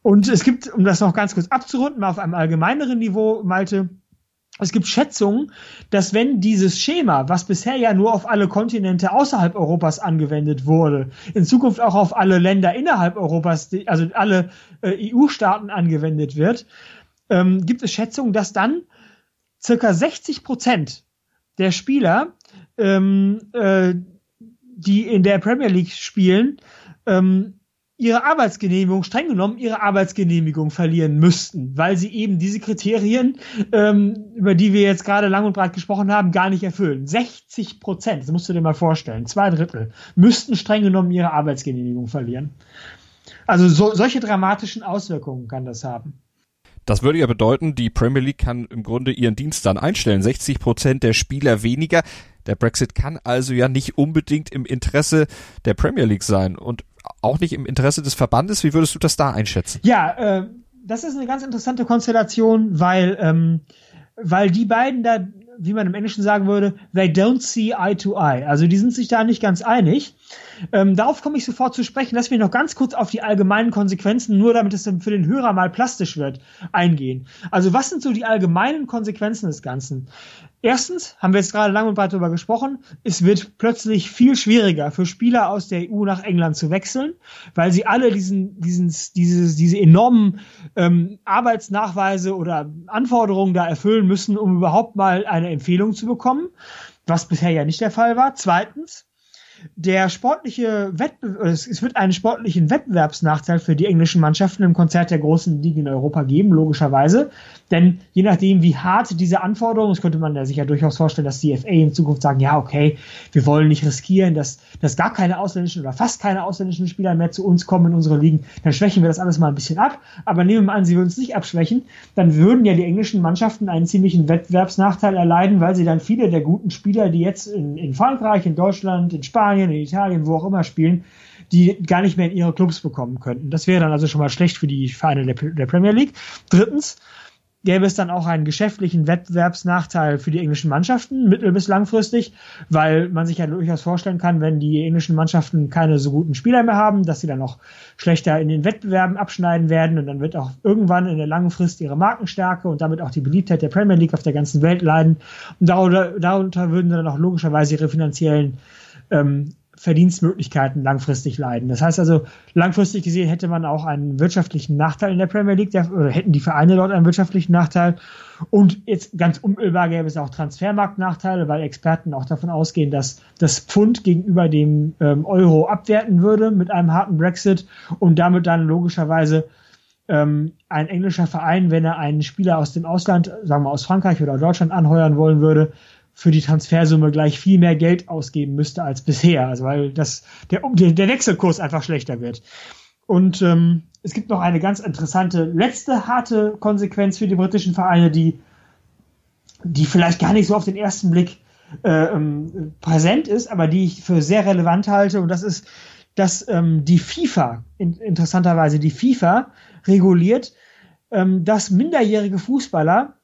Und es gibt, um das noch ganz kurz abzurunden, mal auf einem allgemeineren Niveau, Malte, es gibt Schätzungen, dass wenn dieses Schema, was bisher ja nur auf alle Kontinente außerhalb Europas angewendet wurde, in Zukunft auch auf alle Länder innerhalb Europas, also alle äh, EU-Staaten angewendet wird, ähm, gibt es Schätzungen, dass dann circa 60 Prozent der Spieler, ähm, äh, die in der Premier League spielen, ähm, ihre Arbeitsgenehmigung, streng genommen, ihre Arbeitsgenehmigung verlieren müssten, weil sie eben diese Kriterien, ähm, über die wir jetzt gerade lang und breit gesprochen haben, gar nicht erfüllen. 60 Prozent, das musst du dir mal vorstellen, zwei Drittel, müssten streng genommen ihre Arbeitsgenehmigung verlieren. Also so, solche dramatischen Auswirkungen kann das haben. Das würde ja bedeuten, die Premier League kann im Grunde ihren Dienst dann einstellen. 60 Prozent der Spieler weniger. Der Brexit kann also ja nicht unbedingt im Interesse der Premier League sein. Und auch nicht im Interesse des Verbandes? Wie würdest du das da einschätzen? Ja, äh, das ist eine ganz interessante Konstellation, weil, ähm, weil die beiden da, wie man im Englischen sagen würde, they don't see eye to eye. Also die sind sich da nicht ganz einig. Ähm, darauf komme ich sofort zu sprechen. Lass mich noch ganz kurz auf die allgemeinen Konsequenzen, nur damit es für den Hörer mal plastisch wird, eingehen. Also was sind so die allgemeinen Konsequenzen des Ganzen? Erstens, haben wir jetzt gerade lang und breit darüber gesprochen, es wird plötzlich viel schwieriger für Spieler aus der EU nach England zu wechseln, weil sie alle diesen, diesen, diese, diese enormen ähm, Arbeitsnachweise oder Anforderungen da erfüllen müssen, um überhaupt mal eine Empfehlung zu bekommen, was bisher ja nicht der Fall war. Zweitens, der sportliche Wettbewerb, es wird einen sportlichen Wettbewerbsnachteil für die englischen Mannschaften im Konzert der großen Ligen in Europa geben, logischerweise. Denn je nachdem, wie hart diese Anforderungen, das könnte man sich ja durchaus vorstellen, dass die FA in Zukunft sagen, ja, okay, wir wollen nicht riskieren, dass, dass gar keine ausländischen oder fast keine ausländischen Spieler mehr zu uns kommen in unsere Ligen, dann schwächen wir das alles mal ein bisschen ab. Aber nehmen wir mal an, sie würden es nicht abschwächen, dann würden ja die englischen Mannschaften einen ziemlichen Wettbewerbsnachteil erleiden, weil sie dann viele der guten Spieler, die jetzt in, in Frankreich, in Deutschland, in Spanien, in Italien, wo auch immer spielen, die gar nicht mehr in ihre Clubs bekommen könnten. Das wäre dann also schon mal schlecht für die Vereine der, der Premier League. Drittens, gäbe es dann auch einen geschäftlichen Wettbewerbsnachteil für die englischen Mannschaften, mittel- bis langfristig, weil man sich ja durchaus vorstellen kann, wenn die englischen Mannschaften keine so guten Spieler mehr haben, dass sie dann auch schlechter in den Wettbewerben abschneiden werden und dann wird auch irgendwann in der langen Frist ihre Markenstärke und damit auch die Beliebtheit der Premier League auf der ganzen Welt leiden. Und darunter, darunter würden dann auch logischerweise ihre finanziellen ähm, Verdienstmöglichkeiten langfristig leiden. Das heißt also, langfristig gesehen hätte man auch einen wirtschaftlichen Nachteil in der Premier League, der, oder hätten die Vereine dort einen wirtschaftlichen Nachteil. Und jetzt ganz unmittelbar gäbe es auch Transfermarktnachteile, weil Experten auch davon ausgehen, dass das Pfund gegenüber dem ähm, Euro abwerten würde mit einem harten Brexit und damit dann logischerweise ähm, ein englischer Verein, wenn er einen Spieler aus dem Ausland, sagen wir aus Frankreich oder Deutschland anheuern wollen würde, für die Transfersumme gleich viel mehr Geld ausgeben müsste als bisher, also weil das der, der Wechselkurs einfach schlechter wird. Und ähm, es gibt noch eine ganz interessante letzte harte Konsequenz für die britischen Vereine, die, die vielleicht gar nicht so auf den ersten Blick äh, ähm, präsent ist, aber die ich für sehr relevant halte. Und das ist, dass ähm, die FIFA, in, interessanterweise die FIFA, reguliert, ähm, dass minderjährige Fußballer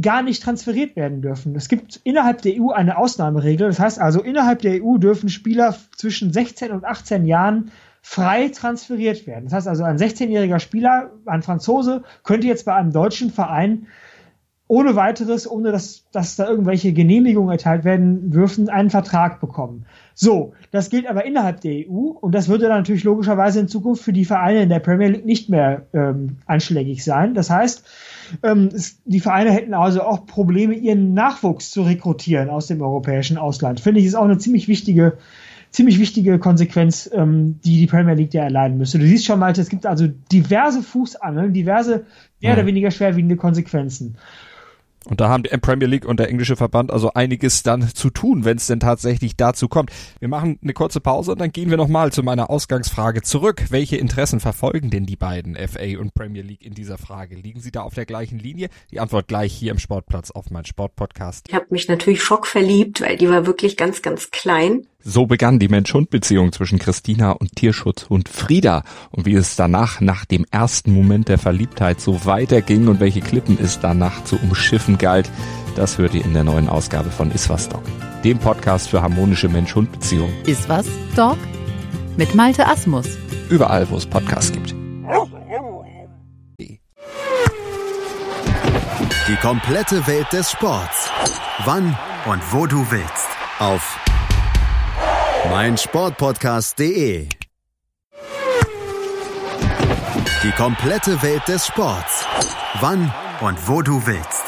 gar nicht transferiert werden dürfen. Es gibt innerhalb der EU eine Ausnahmeregel. Das heißt also, innerhalb der EU dürfen Spieler zwischen 16 und 18 Jahren frei transferiert werden. Das heißt also, ein 16-jähriger Spieler, ein Franzose, könnte jetzt bei einem deutschen Verein ohne weiteres, ohne dass, dass da irgendwelche Genehmigungen erteilt werden dürfen, einen Vertrag bekommen. So, das gilt aber innerhalb der EU und das würde dann natürlich logischerweise in Zukunft für die Vereine in der Premier League nicht mehr ähm, einschlägig sein. Das heißt, ähm, es, die Vereine hätten also auch Probleme, ihren Nachwuchs zu rekrutieren aus dem europäischen Ausland. Finde ich, ist auch eine ziemlich wichtige ziemlich wichtige Konsequenz, ähm, die die Premier League ja erleiden müsste. Du siehst schon mal, es gibt also diverse Fußangeln, diverse mehr oder weniger schwerwiegende Konsequenzen. Und da haben die Premier League und der englische Verband also einiges dann zu tun, wenn es denn tatsächlich dazu kommt. Wir machen eine kurze Pause und dann gehen wir nochmal zu meiner Ausgangsfrage zurück. Welche Interessen verfolgen denn die beiden FA und Premier League in dieser Frage? Liegen sie da auf der gleichen Linie? Die Antwort gleich hier im Sportplatz auf mein Sportpodcast. Ich habe mich natürlich schockverliebt, weil die war wirklich ganz, ganz klein. So begann die Mensch-Hund-Beziehung zwischen Christina und Tierschutzhund Frieda. Und wie es danach, nach dem ersten Moment der Verliebtheit, so weiterging und welche Klippen es danach zu umschiffen galt, das hört ihr in der neuen Ausgabe von Iswas Dog, dem Podcast für harmonische Mensch-Hund-Beziehungen. Iswas Dog? Mit Malte Asmus. Überall, wo es Podcasts gibt. Die komplette Welt des Sports. Wann und wo du willst. Auf meinsportpodcast.de. Die komplette Welt des Sports. Wann und wo du willst.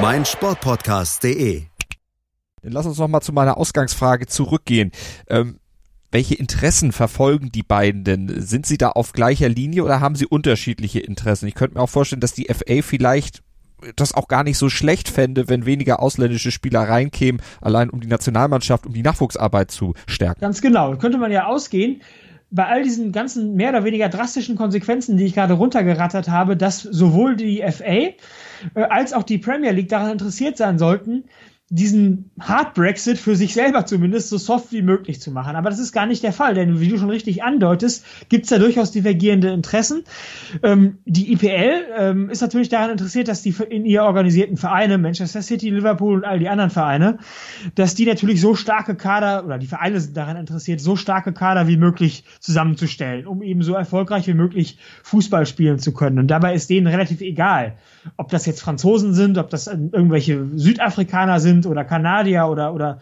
meinsportpodcast.de. Dann lass uns noch mal zu meiner Ausgangsfrage zurückgehen. Ähm, welche Interessen verfolgen die beiden denn? Sind sie da auf gleicher Linie oder haben sie unterschiedliche Interessen? Ich könnte mir auch vorstellen, dass die FA vielleicht das auch gar nicht so schlecht fände, wenn weniger ausländische Spieler reinkämen, allein um die Nationalmannschaft, um die Nachwuchsarbeit zu stärken. Ganz genau. Könnte man ja ausgehen, bei all diesen ganzen mehr oder weniger drastischen Konsequenzen, die ich gerade runtergerattert habe, dass sowohl die FA äh, als auch die Premier League daran interessiert sein sollten, diesen Hard Brexit für sich selber zumindest so soft wie möglich zu machen. Aber das ist gar nicht der Fall, denn wie du schon richtig andeutest, gibt es da durchaus divergierende Interessen. Ähm, die IPL ähm, ist natürlich daran interessiert, dass die in ihr organisierten Vereine, Manchester City, Liverpool und all die anderen Vereine, dass die natürlich so starke Kader, oder die Vereine sind daran interessiert, so starke Kader wie möglich zusammenzustellen, um eben so erfolgreich wie möglich Fußball spielen zu können. Und dabei ist denen relativ egal, ob das jetzt Franzosen sind, ob das irgendwelche Südafrikaner sind oder Kanadier oder oder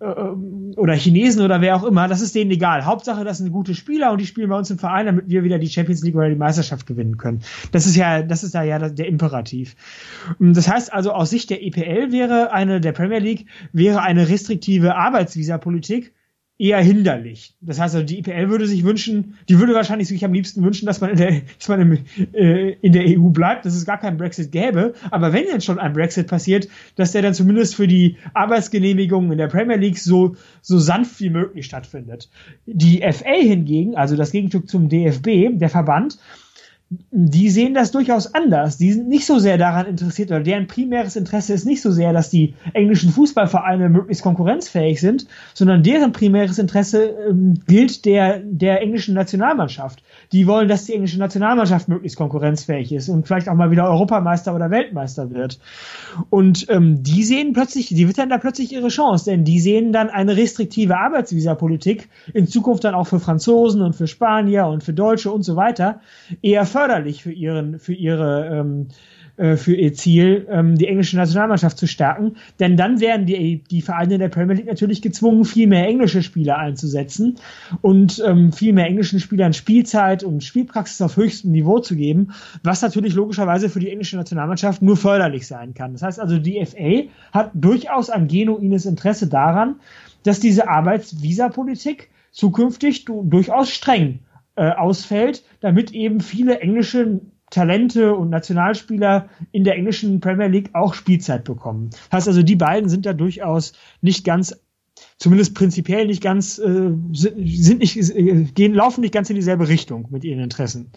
äh, oder Chinesen oder wer auch immer, das ist denen egal. Hauptsache, das sind gute Spieler und die spielen bei uns im Verein, damit wir wieder die Champions League oder die Meisterschaft gewinnen können. Das ist ja, das ist da ja der Imperativ. Das heißt also, aus Sicht der EPL wäre eine, der Premier League, wäre eine restriktive Arbeitsvisapolitik eher hinderlich. Das heißt also, die IPL würde sich wünschen, die würde wahrscheinlich sich am liebsten wünschen, dass man in der, dass man im, äh, in der EU bleibt, dass es gar keinen Brexit gäbe. Aber wenn jetzt schon ein Brexit passiert, dass der dann zumindest für die Arbeitsgenehmigungen in der Premier League so, so sanft wie möglich stattfindet. Die FA hingegen, also das Gegenstück zum DFB, der Verband, die sehen das durchaus anders. Die sind nicht so sehr daran interessiert, oder deren primäres Interesse ist nicht so sehr, dass die englischen Fußballvereine möglichst konkurrenzfähig sind, sondern deren primäres Interesse ähm, gilt der, der englischen Nationalmannschaft. Die wollen, dass die englische Nationalmannschaft möglichst konkurrenzfähig ist und vielleicht auch mal wieder Europameister oder Weltmeister wird. Und ähm, die sehen plötzlich, die wittern da plötzlich ihre Chance, denn die sehen dann eine restriktive Arbeitsvisapolitik in Zukunft dann auch für Franzosen und für Spanier und für Deutsche und so weiter eher förderlich für ihren, für ihre, ähm, äh, für ihr Ziel, ähm, die englische Nationalmannschaft zu stärken. Denn dann wären die, die Vereine der Premier League natürlich gezwungen, viel mehr englische Spieler einzusetzen und ähm, viel mehr englischen Spielern Spielzeit und Spielpraxis auf höchstem Niveau zu geben, was natürlich logischerweise für die englische Nationalmannschaft nur förderlich sein kann. Das heißt also, die FA hat durchaus ein genuines Interesse daran, dass diese Arbeitsvisapolitik zukünftig durchaus streng äh, ausfällt, damit eben viele englische Talente und Nationalspieler in der englischen Premier League auch Spielzeit bekommen. Das heißt also, die beiden sind da durchaus nicht ganz, zumindest prinzipiell nicht ganz, äh, sind nicht, äh, gehen, laufen nicht ganz in dieselbe Richtung mit ihren Interessen.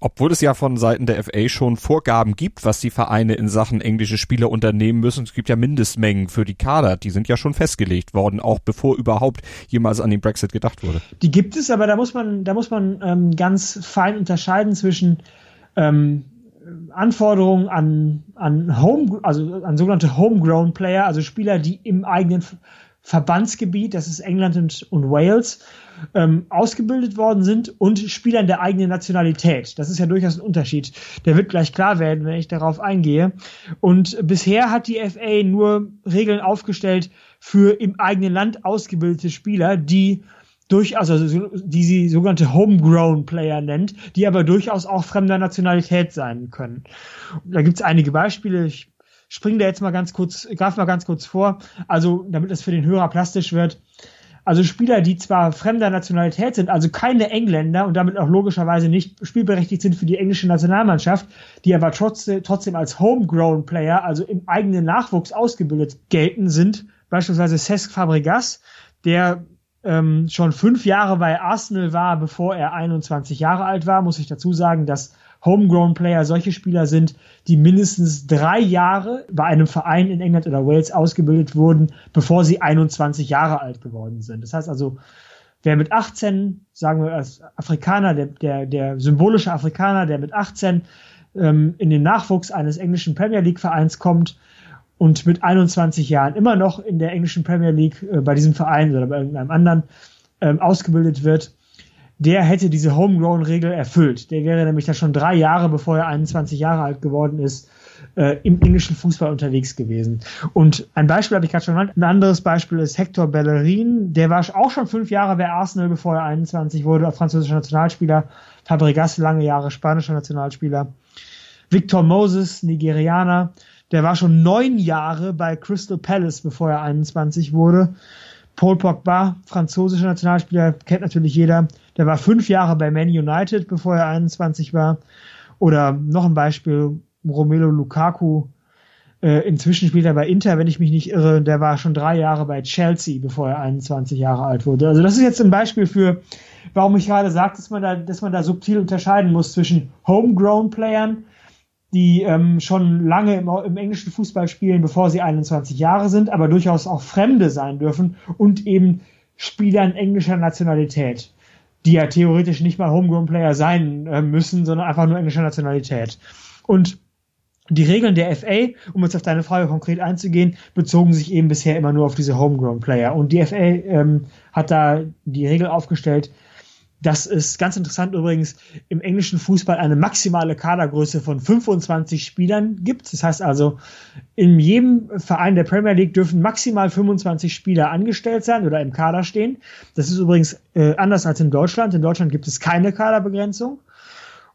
Obwohl es ja von Seiten der FA schon Vorgaben gibt, was die Vereine in Sachen englische Spieler unternehmen müssen. Es gibt ja Mindestmengen für die Kader, die sind ja schon festgelegt worden, auch bevor überhaupt jemals an den Brexit gedacht wurde. Die gibt es, aber da muss man, da muss man ähm, ganz fein unterscheiden zwischen ähm, Anforderungen an, an Home, also an sogenannte Homegrown Player, also Spieler, die im eigenen Verbandsgebiet, das ist England und, und Wales, ähm, ausgebildet worden sind und Spielern der eigenen Nationalität. Das ist ja durchaus ein Unterschied. Der wird gleich klar werden, wenn ich darauf eingehe. Und bisher hat die FA nur Regeln aufgestellt für im eigenen Land ausgebildete Spieler, die durchaus, also die sie sogenannte Homegrown Player nennt, die aber durchaus auch fremder Nationalität sein können. Da gibt's einige Beispiele. Ich springe da jetzt mal ganz kurz, greife mal ganz kurz vor. Also, damit es für den Hörer plastisch wird. Also Spieler, die zwar fremder Nationalität sind, also keine Engländer und damit auch logischerweise nicht spielberechtigt sind für die englische Nationalmannschaft, die aber trotzdem, als Homegrown Player, also im eigenen Nachwuchs ausgebildet gelten, sind beispielsweise Cesc Fabregas, der ähm, schon fünf Jahre bei Arsenal war, bevor er 21 Jahre alt war, muss ich dazu sagen, dass Homegrown Player solche Spieler sind, die mindestens drei Jahre bei einem Verein in England oder Wales ausgebildet wurden, bevor sie 21 Jahre alt geworden sind. Das heißt also, wer mit 18, sagen wir als Afrikaner, der, der, der symbolische Afrikaner, der mit 18 ähm, in den Nachwuchs eines englischen Premier League Vereins kommt, und mit 21 Jahren immer noch in der englischen Premier League äh, bei diesem Verein oder bei irgendeinem anderen ähm, ausgebildet wird, der hätte diese Homegrown-Regel erfüllt. Der wäre nämlich da schon drei Jahre, bevor er 21 Jahre alt geworden ist, äh, im englischen Fußball unterwegs gewesen. Und ein Beispiel habe ich gerade schon genannt. Ein anderes Beispiel ist Hector Bellerin. Der war auch schon fünf Jahre bei Arsenal, bevor er 21 wurde, französischer Nationalspieler. Fabregas, lange Jahre spanischer Nationalspieler. Victor Moses, Nigerianer. Der war schon neun Jahre bei Crystal Palace, bevor er 21 wurde. Paul Pogba, französischer Nationalspieler, kennt natürlich jeder. Der war fünf Jahre bei Man United, bevor er 21 war. Oder noch ein Beispiel, Romelu Lukaku. Äh, inzwischen spielt er bei Inter, wenn ich mich nicht irre. Der war schon drei Jahre bei Chelsea, bevor er 21 Jahre alt wurde. Also das ist jetzt ein Beispiel für, warum ich gerade sage, dass man da, dass man da subtil unterscheiden muss zwischen Homegrown Playern, die ähm, schon lange im, im, englischen Fußball spielen, bevor sie 21 Jahre sind, aber durchaus auch Fremde sein dürfen und eben Spieler in englischer Nationalität, die ja theoretisch nicht mal Homegrown-Player sein äh, müssen, sondern einfach nur englischer Nationalität. Und die Regeln der FA, um jetzt auf deine Frage konkret einzugehen, bezogen sich eben bisher immer nur auf diese Homegrown-Player. Und die FA ähm, hat da die Regel aufgestellt, das ist ganz interessant übrigens im englischen Fußball eine maximale Kadergröße von 25 Spielern gibt. Das heißt also, in jedem Verein der Premier League dürfen maximal 25 Spieler angestellt sein oder im Kader stehen. Das ist übrigens äh, anders als in Deutschland. In Deutschland gibt es keine Kaderbegrenzung.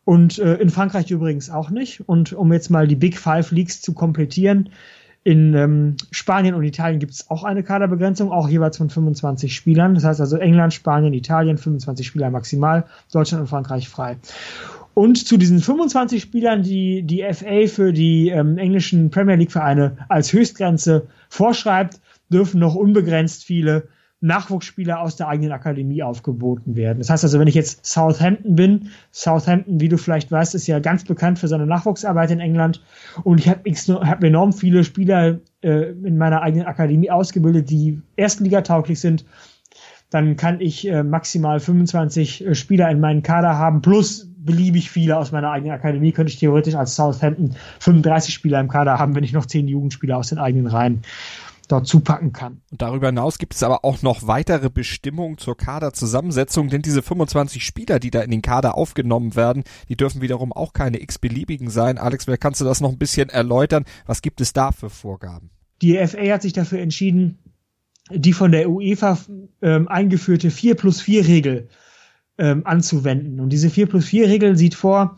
Und äh, in Frankreich übrigens auch nicht. Und um jetzt mal die Big Five Leagues zu komplettieren, in ähm, Spanien und Italien gibt es auch eine Kaderbegrenzung, auch jeweils von 25 Spielern. Das heißt also England, Spanien, Italien 25 Spieler maximal, Deutschland und Frankreich frei. Und zu diesen 25 Spielern, die die FA für die ähm, englischen Premier League Vereine als Höchstgrenze vorschreibt, dürfen noch unbegrenzt viele Nachwuchsspieler aus der eigenen Akademie aufgeboten werden. Das heißt also, wenn ich jetzt Southampton bin, Southampton, wie du vielleicht weißt, ist ja ganz bekannt für seine Nachwuchsarbeit in England. Und ich habe hab enorm viele Spieler äh, in meiner eigenen Akademie ausgebildet, die erstligatauglich sind, dann kann ich äh, maximal 25 äh, Spieler in meinen Kader haben, plus beliebig viele aus meiner eigenen Akademie. Könnte ich theoretisch als Southampton 35 Spieler im Kader haben, wenn ich noch 10 Jugendspieler aus den eigenen Reihen dort zupacken kann. Und darüber hinaus gibt es aber auch noch weitere Bestimmungen zur Kaderzusammensetzung, denn diese 25 Spieler, die da in den Kader aufgenommen werden, die dürfen wiederum auch keine x-beliebigen sein. Alex, wer kannst du das noch ein bisschen erläutern? Was gibt es da für Vorgaben? Die FA hat sich dafür entschieden, die von der UEFA ähm, eingeführte 4 plus 4 Regel ähm, anzuwenden. Und diese 4 plus 4 Regel sieht vor,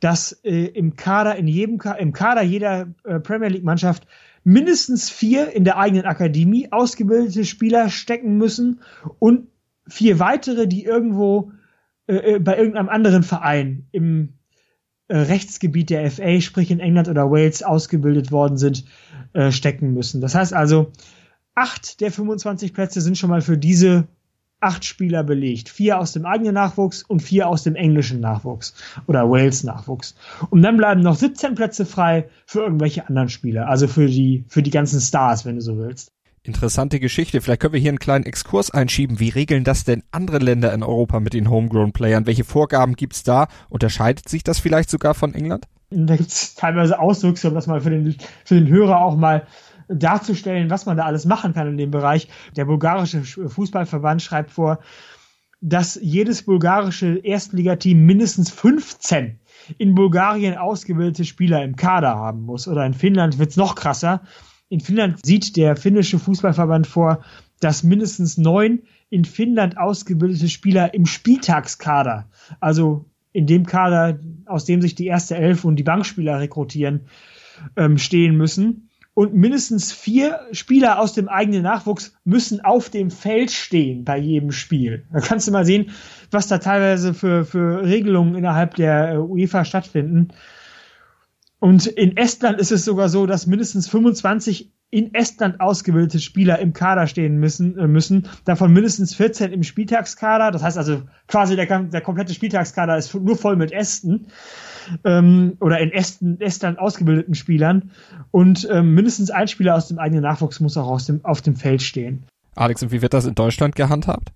dass äh, im Kader, in jedem Ka im Kader jeder äh, Premier League Mannschaft mindestens vier in der eigenen Akademie ausgebildete Spieler stecken müssen und vier weitere, die irgendwo äh, äh bei irgendeinem anderen Verein im äh, Rechtsgebiet der FA, sprich in England oder Wales, ausgebildet worden sind, äh, stecken müssen. Das heißt also, acht der 25 Plätze sind schon mal für diese acht Spieler belegt. Vier aus dem eigenen Nachwuchs und vier aus dem englischen Nachwuchs oder Wales Nachwuchs. Und dann bleiben noch 17 Plätze frei für irgendwelche anderen Spieler, also für die, für die ganzen Stars, wenn du so willst. Interessante Geschichte. Vielleicht können wir hier einen kleinen Exkurs einschieben. Wie regeln das denn andere Länder in Europa mit den Homegrown-Playern? Welche Vorgaben gibt's da? Unterscheidet sich das vielleicht sogar von England? Da gibt's teilweise Auswüchse, um das mal für den, für den Hörer auch mal darzustellen, was man da alles machen kann in dem Bereich. Der bulgarische Fußballverband schreibt vor, dass jedes bulgarische Erstligateam mindestens 15 in Bulgarien ausgebildete Spieler im Kader haben muss. Oder in Finnland wird's noch krasser. In Finnland sieht der finnische Fußballverband vor, dass mindestens neun in Finnland ausgebildete Spieler im Spieltagskader, also in dem Kader, aus dem sich die erste Elf und die Bankspieler rekrutieren, ähm, stehen müssen und mindestens vier Spieler aus dem eigenen Nachwuchs müssen auf dem Feld stehen bei jedem Spiel. Da kannst du mal sehen, was da teilweise für, für Regelungen innerhalb der äh, UEFA stattfinden. Und in Estland ist es sogar so, dass mindestens 25 in Estland ausgebildete Spieler im Kader stehen müssen, äh, müssen, davon mindestens 14 im Spieltagskader. Das heißt also quasi der, der komplette Spieltagskader ist nur voll mit Esten ähm, oder in Esten, Estland ausgebildeten Spielern und ähm, mindestens ein Spieler aus dem eigenen Nachwuchs muss auch aus dem, auf dem Feld stehen. Alex, und wie wird das in Deutschland gehandhabt?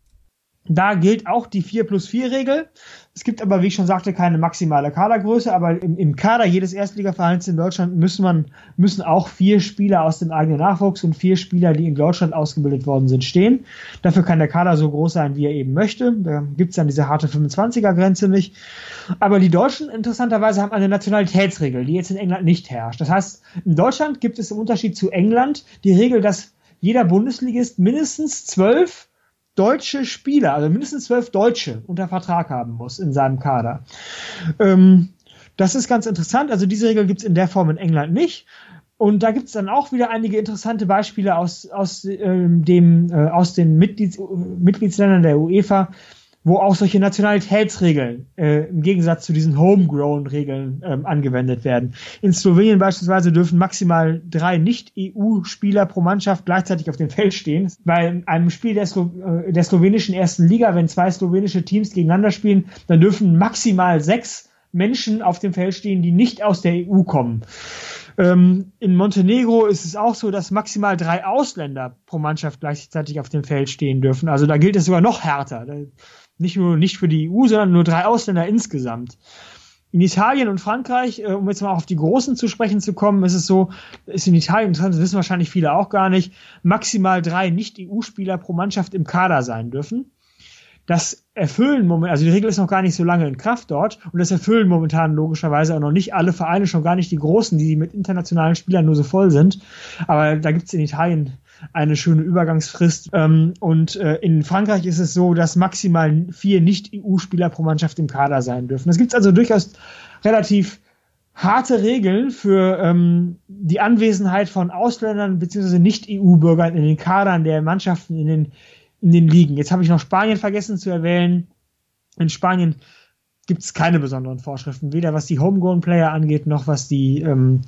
Da gilt auch die 4 plus 4 Regel. Es gibt aber, wie ich schon sagte, keine maximale Kadergröße, aber im, im Kader jedes Erstligavereins in Deutschland müssen man, müssen auch vier Spieler aus dem eigenen Nachwuchs und vier Spieler, die in Deutschland ausgebildet worden sind, stehen. Dafür kann der Kader so groß sein, wie er eben möchte. Da gibt's dann diese harte 25er-Grenze nicht. Aber die Deutschen interessanterweise haben eine Nationalitätsregel, die jetzt in England nicht herrscht. Das heißt, in Deutschland gibt es im Unterschied zu England die Regel, dass jeder Bundesligist mindestens zwölf deutsche Spieler, also mindestens zwölf Deutsche unter Vertrag haben muss in seinem Kader. Ähm, das ist ganz interessant. Also diese Regel gibt es in der Form in England nicht. Und da gibt es dann auch wieder einige interessante Beispiele aus, aus, ähm, dem, äh, aus den Mitglieds, Mitgliedsländern der UEFA, wo auch solche Nationalitätsregeln äh, im Gegensatz zu diesen Homegrown-Regeln ähm, angewendet werden. In Slowenien beispielsweise dürfen maximal drei Nicht-EU-Spieler pro Mannschaft gleichzeitig auf dem Feld stehen. Bei einem Spiel der, Slo äh, der slowenischen ersten Liga, wenn zwei slowenische Teams gegeneinander spielen, dann dürfen maximal sechs Menschen auf dem Feld stehen, die nicht aus der EU kommen. Ähm, in Montenegro ist es auch so, dass maximal drei Ausländer pro Mannschaft gleichzeitig auf dem Feld stehen dürfen. Also da gilt es sogar noch härter. Nicht nur nicht für die EU, sondern nur drei Ausländer insgesamt. In Italien und Frankreich, äh, um jetzt mal auf die Großen zu sprechen zu kommen, ist es so, ist in Italien, das wissen wahrscheinlich viele auch gar nicht, maximal drei Nicht-EU-Spieler pro Mannschaft im Kader sein dürfen. Das erfüllen momentan, also die Regel ist noch gar nicht so lange in Kraft dort und das erfüllen momentan logischerweise auch noch nicht alle Vereine, schon gar nicht die großen, die mit internationalen Spielern nur so voll sind. Aber da gibt es in Italien eine schöne Übergangsfrist. Ähm, und äh, in Frankreich ist es so, dass maximal vier Nicht-EU-Spieler pro Mannschaft im Kader sein dürfen. Es gibt also durchaus relativ harte Regeln für ähm, die Anwesenheit von Ausländern bzw. Nicht-EU-Bürgern in den Kadern der Mannschaften in den, in den Ligen. Jetzt habe ich noch Spanien vergessen zu erwähnen. In Spanien gibt es keine besonderen Vorschriften, weder was die Homegrown-Player angeht, noch was die ähm,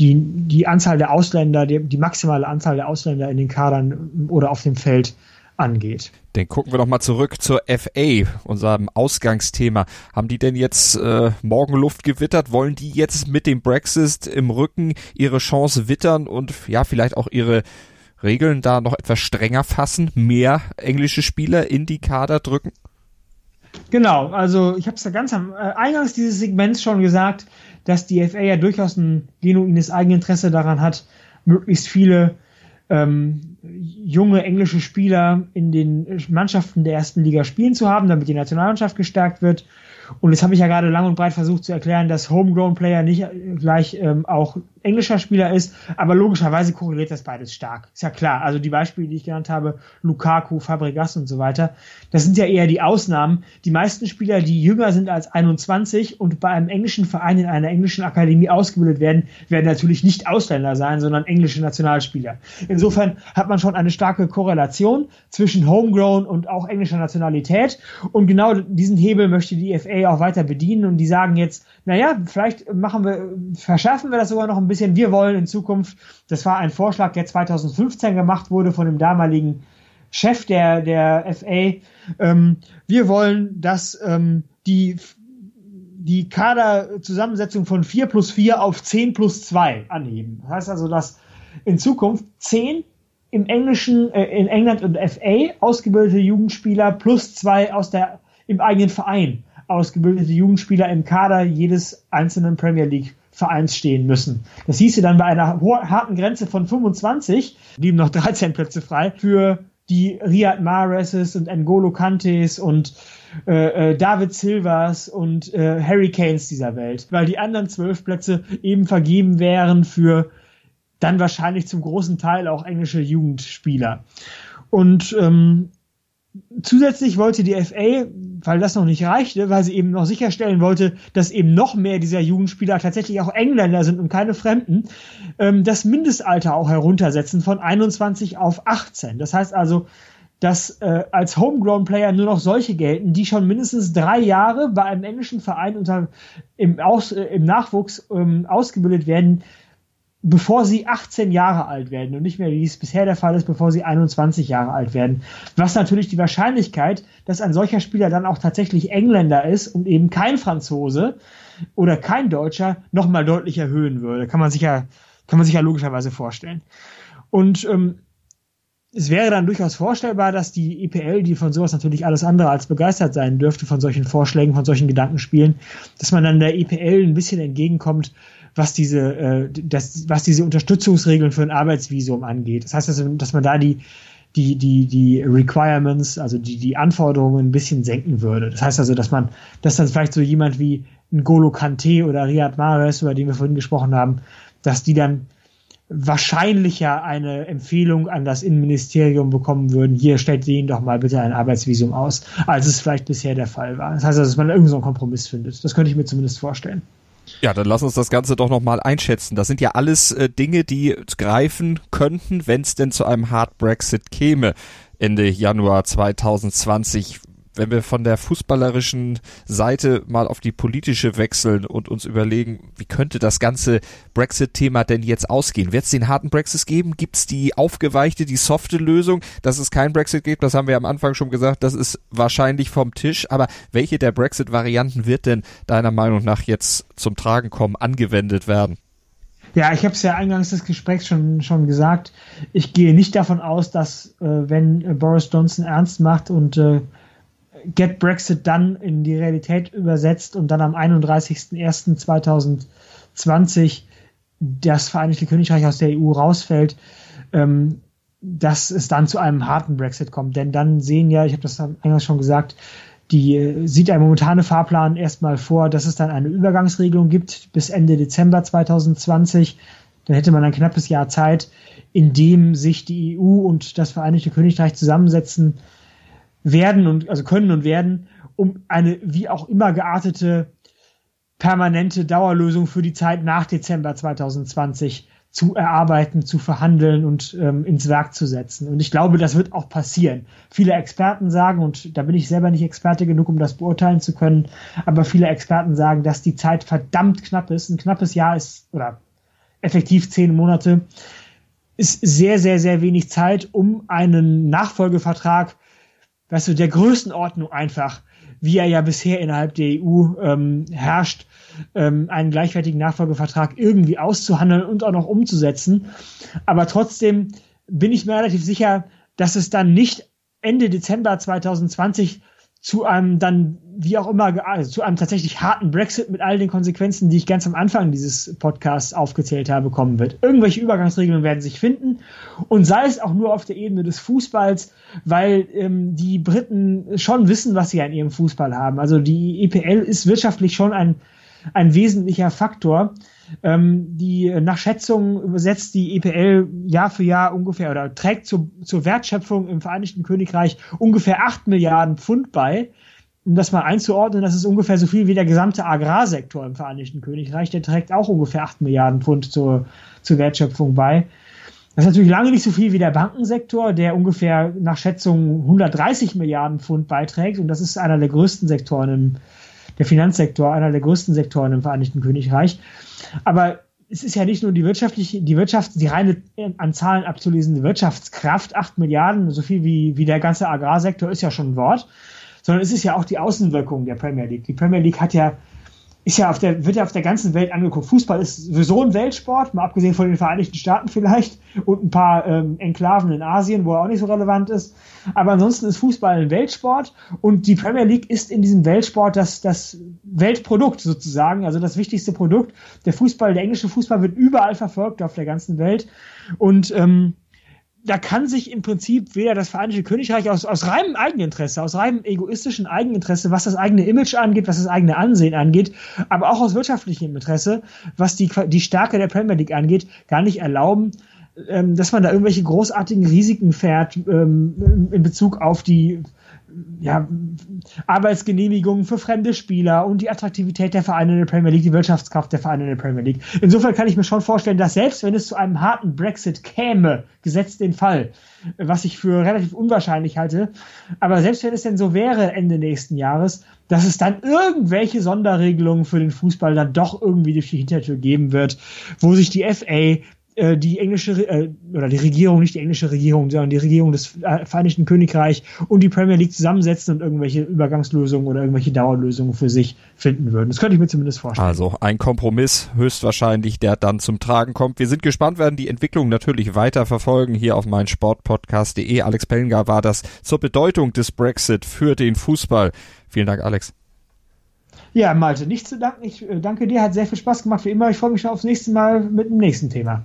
die, die Anzahl der Ausländer, die, die maximale Anzahl der Ausländer in den Kadern oder auf dem Feld angeht. Dann gucken wir doch mal zurück zur FA, unserem Ausgangsthema. Haben die denn jetzt äh, Morgenluft gewittert? Wollen die jetzt mit dem Brexit im Rücken ihre Chance wittern und ja, vielleicht auch ihre Regeln da noch etwas strenger fassen, mehr englische Spieler in die Kader drücken? Genau, also ich habe es ja ganz am äh, Eingangs dieses Segments schon gesagt, dass die FA ja durchaus ein genuines Eigeninteresse daran hat, möglichst viele ähm, junge englische Spieler in den Mannschaften der ersten Liga spielen zu haben, damit die Nationalmannschaft gestärkt wird. Und jetzt habe ich ja gerade lang und breit versucht zu erklären, dass Homegrown Player nicht gleich ähm, auch englischer Spieler ist, aber logischerweise korreliert das beides stark. Ist ja klar. Also die Beispiele, die ich genannt habe, Lukaku, Fabregas und so weiter, das sind ja eher die Ausnahmen. Die meisten Spieler, die jünger sind als 21 und bei einem englischen Verein in einer englischen Akademie ausgebildet werden, werden natürlich nicht Ausländer sein, sondern englische Nationalspieler. Insofern hat man schon eine starke Korrelation zwischen Homegrown und auch englischer Nationalität. Und genau diesen Hebel möchte die FA auch weiter bedienen. Und die sagen jetzt, naja, vielleicht machen wir, verschärfen wir das sogar noch ein bisschen. Wir wollen in Zukunft, das war ein Vorschlag, der 2015 gemacht wurde von dem damaligen Chef der, der FA, ähm, wir wollen, dass ähm, die, die Kaderzusammensetzung von 4 plus 4 auf 10 plus 2 anheben. Das heißt also, dass in Zukunft 10 im Englischen, äh, in England und FA ausgebildete Jugendspieler plus 2 aus der, im eigenen Verein ausgebildete Jugendspieler im Kader jedes einzelnen Premier League Vereins stehen müssen. Das hieße dann bei einer harten Grenze von 25, blieben noch 13 Plätze frei für die Riyad Mahrezes und N'Golo Kantes und äh, äh, David Silvers und äh, Hurricanes dieser Welt, weil die anderen zwölf Plätze eben vergeben wären für dann wahrscheinlich zum großen Teil auch englische Jugendspieler. Und ähm, zusätzlich wollte die FA, weil das noch nicht reichte, weil sie eben noch sicherstellen wollte, dass eben noch mehr dieser Jugendspieler tatsächlich auch Engländer sind und keine Fremden, ähm, das Mindestalter auch heruntersetzen von 21 auf 18. Das heißt also, dass äh, als Homegrown Player nur noch solche gelten, die schon mindestens drei Jahre bei einem englischen Verein unter, im, Aus, äh, im Nachwuchs ähm, ausgebildet werden, bevor sie 18 Jahre alt werden und nicht mehr, wie es bisher der Fall ist, bevor sie 21 Jahre alt werden. Was natürlich die Wahrscheinlichkeit, dass ein solcher Spieler dann auch tatsächlich Engländer ist und eben kein Franzose oder kein Deutscher, nochmal deutlich erhöhen würde. Kann man sich ja, kann man sich ja logischerweise vorstellen. Und ähm, es wäre dann durchaus vorstellbar, dass die EPL, die von sowas natürlich alles andere als begeistert sein dürfte, von solchen Vorschlägen, von solchen Gedankenspielen, dass man dann der EPL ein bisschen entgegenkommt was diese, äh, das, was diese Unterstützungsregeln für ein Arbeitsvisum angeht. Das heißt, dass, dass man da die, die, die, die Requirements, also die, die Anforderungen ein bisschen senken würde. Das heißt also, dass man, dass dann vielleicht so jemand wie ein Golo Kante oder Riyad Mahrez, über den wir vorhin gesprochen haben, dass die dann wahrscheinlicher eine Empfehlung an das Innenministerium bekommen würden, hier stellt ihnen doch mal bitte ein Arbeitsvisum aus, als es vielleicht bisher der Fall war. Das heißt also, dass man irgendeinen so Kompromiss findet. Das könnte ich mir zumindest vorstellen. Ja, dann lass uns das Ganze doch nochmal einschätzen. Das sind ja alles äh, Dinge, die greifen könnten, wenn es denn zu einem Hard Brexit käme. Ende Januar 2020 wenn wir von der fußballerischen Seite mal auf die politische wechseln und uns überlegen, wie könnte das ganze Brexit-Thema denn jetzt ausgehen? Wird es den harten Brexit geben? Gibt es die aufgeweichte, die softe Lösung, dass es kein Brexit gibt? Das haben wir am Anfang schon gesagt, das ist wahrscheinlich vom Tisch. Aber welche der Brexit-Varianten wird denn deiner Meinung nach jetzt zum Tragen kommen, angewendet werden? Ja, ich habe es ja eingangs des Gesprächs schon, schon gesagt. Ich gehe nicht davon aus, dass äh, wenn äh, Boris Johnson ernst macht und äh, Get Brexit dann in die Realität übersetzt und dann am 31.01.2020 das Vereinigte Königreich aus der EU rausfällt, ähm, dass es dann zu einem harten Brexit kommt. Denn dann sehen ja, ich habe das eingangs schon gesagt, die äh, sieht der momentane Fahrplan erstmal vor, dass es dann eine Übergangsregelung gibt bis Ende Dezember 2020. Dann hätte man ein knappes Jahr Zeit, in dem sich die EU und das Vereinigte Königreich zusammensetzen werden und also können und werden, um eine wie auch immer geartete permanente Dauerlösung für die Zeit nach Dezember 2020 zu erarbeiten, zu verhandeln und ähm, ins Werk zu setzen. Und ich glaube, das wird auch passieren. Viele Experten sagen, und da bin ich selber nicht Experte genug, um das beurteilen zu können, aber viele Experten sagen, dass die Zeit verdammt knapp ist. Ein knappes Jahr ist, oder effektiv zehn Monate, ist sehr, sehr, sehr wenig Zeit, um einen Nachfolgevertrag weißt du, der Größenordnung einfach, wie er ja bisher innerhalb der EU ähm, herrscht, ähm, einen gleichwertigen Nachfolgevertrag irgendwie auszuhandeln und auch noch umzusetzen. Aber trotzdem bin ich mir relativ sicher, dass es dann nicht Ende Dezember 2020 zu einem dann, wie auch immer, also zu einem tatsächlich harten Brexit mit all den Konsequenzen, die ich ganz am Anfang dieses Podcasts aufgezählt habe, kommen wird. Irgendwelche Übergangsregeln werden sich finden und sei es auch nur auf der Ebene des Fußballs, weil ähm, die Briten schon wissen, was sie an ihrem Fußball haben. Also die EPL ist wirtschaftlich schon ein, ein wesentlicher Faktor. Ähm, die nach Schätzung übersetzt die EPL Jahr für Jahr ungefähr oder trägt zu, zur Wertschöpfung im Vereinigten Königreich ungefähr 8 Milliarden Pfund bei. Um das mal einzuordnen, das ist ungefähr so viel wie der gesamte Agrarsektor im Vereinigten Königreich. Der trägt auch ungefähr 8 Milliarden Pfund zur, zur Wertschöpfung bei. Das ist natürlich lange nicht so viel wie der Bankensektor, der ungefähr nach Schätzung 130 Milliarden Pfund beiträgt. Und das ist einer der größten Sektoren im, der Finanzsektor, einer der größten Sektoren im Vereinigten Königreich. Aber es ist ja nicht nur die wirtschaftliche, die Wirtschaft, die reine an Zahlen abzulesende Wirtschaftskraft, acht Milliarden, so viel wie, wie der ganze Agrarsektor ist ja schon ein Wort, sondern es ist ja auch die Außenwirkung der Premier League. Die Premier League hat ja ist ja auf der, wird ja auf der ganzen Welt angeguckt. Fußball ist sowieso ein Weltsport, mal abgesehen von den Vereinigten Staaten vielleicht und ein paar ähm, Enklaven in Asien, wo er auch nicht so relevant ist. Aber ansonsten ist Fußball ein Weltsport und die Premier League ist in diesem Weltsport das, das Weltprodukt sozusagen, also das wichtigste Produkt. Der Fußball, der englische Fußball wird überall verfolgt auf der ganzen Welt und ähm, da kann sich im Prinzip weder das Vereinigte Königreich aus, aus reinem Eigeninteresse, aus reinem egoistischen Eigeninteresse, was das eigene Image angeht, was das eigene Ansehen angeht, aber auch aus wirtschaftlichem Interesse, was die, die Stärke der Premier League angeht, gar nicht erlauben, ähm, dass man da irgendwelche großartigen Risiken fährt ähm, in Bezug auf die ja, Arbeitsgenehmigungen für fremde Spieler und die Attraktivität der Vereine in der Premier League, die Wirtschaftskraft der Vereine in der Premier League. Insofern kann ich mir schon vorstellen, dass selbst wenn es zu einem harten Brexit käme, gesetzt den Fall, was ich für relativ unwahrscheinlich halte, aber selbst wenn es denn so wäre Ende nächsten Jahres, dass es dann irgendwelche Sonderregelungen für den Fußball dann doch irgendwie durch die Hintertür geben wird, wo sich die FA äh, die englische äh, oder die Regierung, nicht die englische Regierung, sondern die Regierung des äh, Vereinigten Königreich und die Premier League zusammensetzen und irgendwelche Übergangslösungen oder irgendwelche Dauerlösungen für sich finden würden. Das könnte ich mir zumindest vorstellen. Also ein Kompromiss höchstwahrscheinlich, der dann zum Tragen kommt. Wir sind gespannt, werden die Entwicklung natürlich weiter verfolgen hier auf meinsportpodcast.de. Alex Pellinger war das zur Bedeutung des Brexit für den Fußball. Vielen Dank, Alex. Ja, Malte, nicht zu danken. Ich danke dir, hat sehr viel Spaß gemacht, wie immer. Ich freue mich schon aufs nächste Mal mit dem nächsten Thema.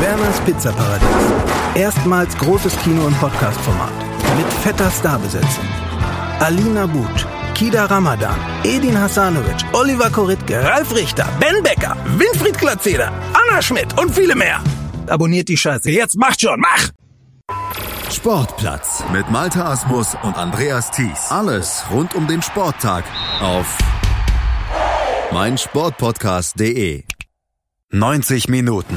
Werners Pizzaparadies. Erstmals großes Kino- und Podcast-Format. Mit fetter Starbesetzung. Alina But, Kida Ramadan, Edin Hasanovic, Oliver Koritke, Ralf Richter, Ben Becker, Winfried Glatzeder, Anna Schmidt und viele mehr. Abonniert die Scheiße. Jetzt macht schon, mach! Sportplatz mit Malta Asmus und Andreas Thies. Alles rund um den Sporttag auf meinsportpodcast.de. 90 Minuten,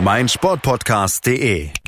meinsportpodcast.de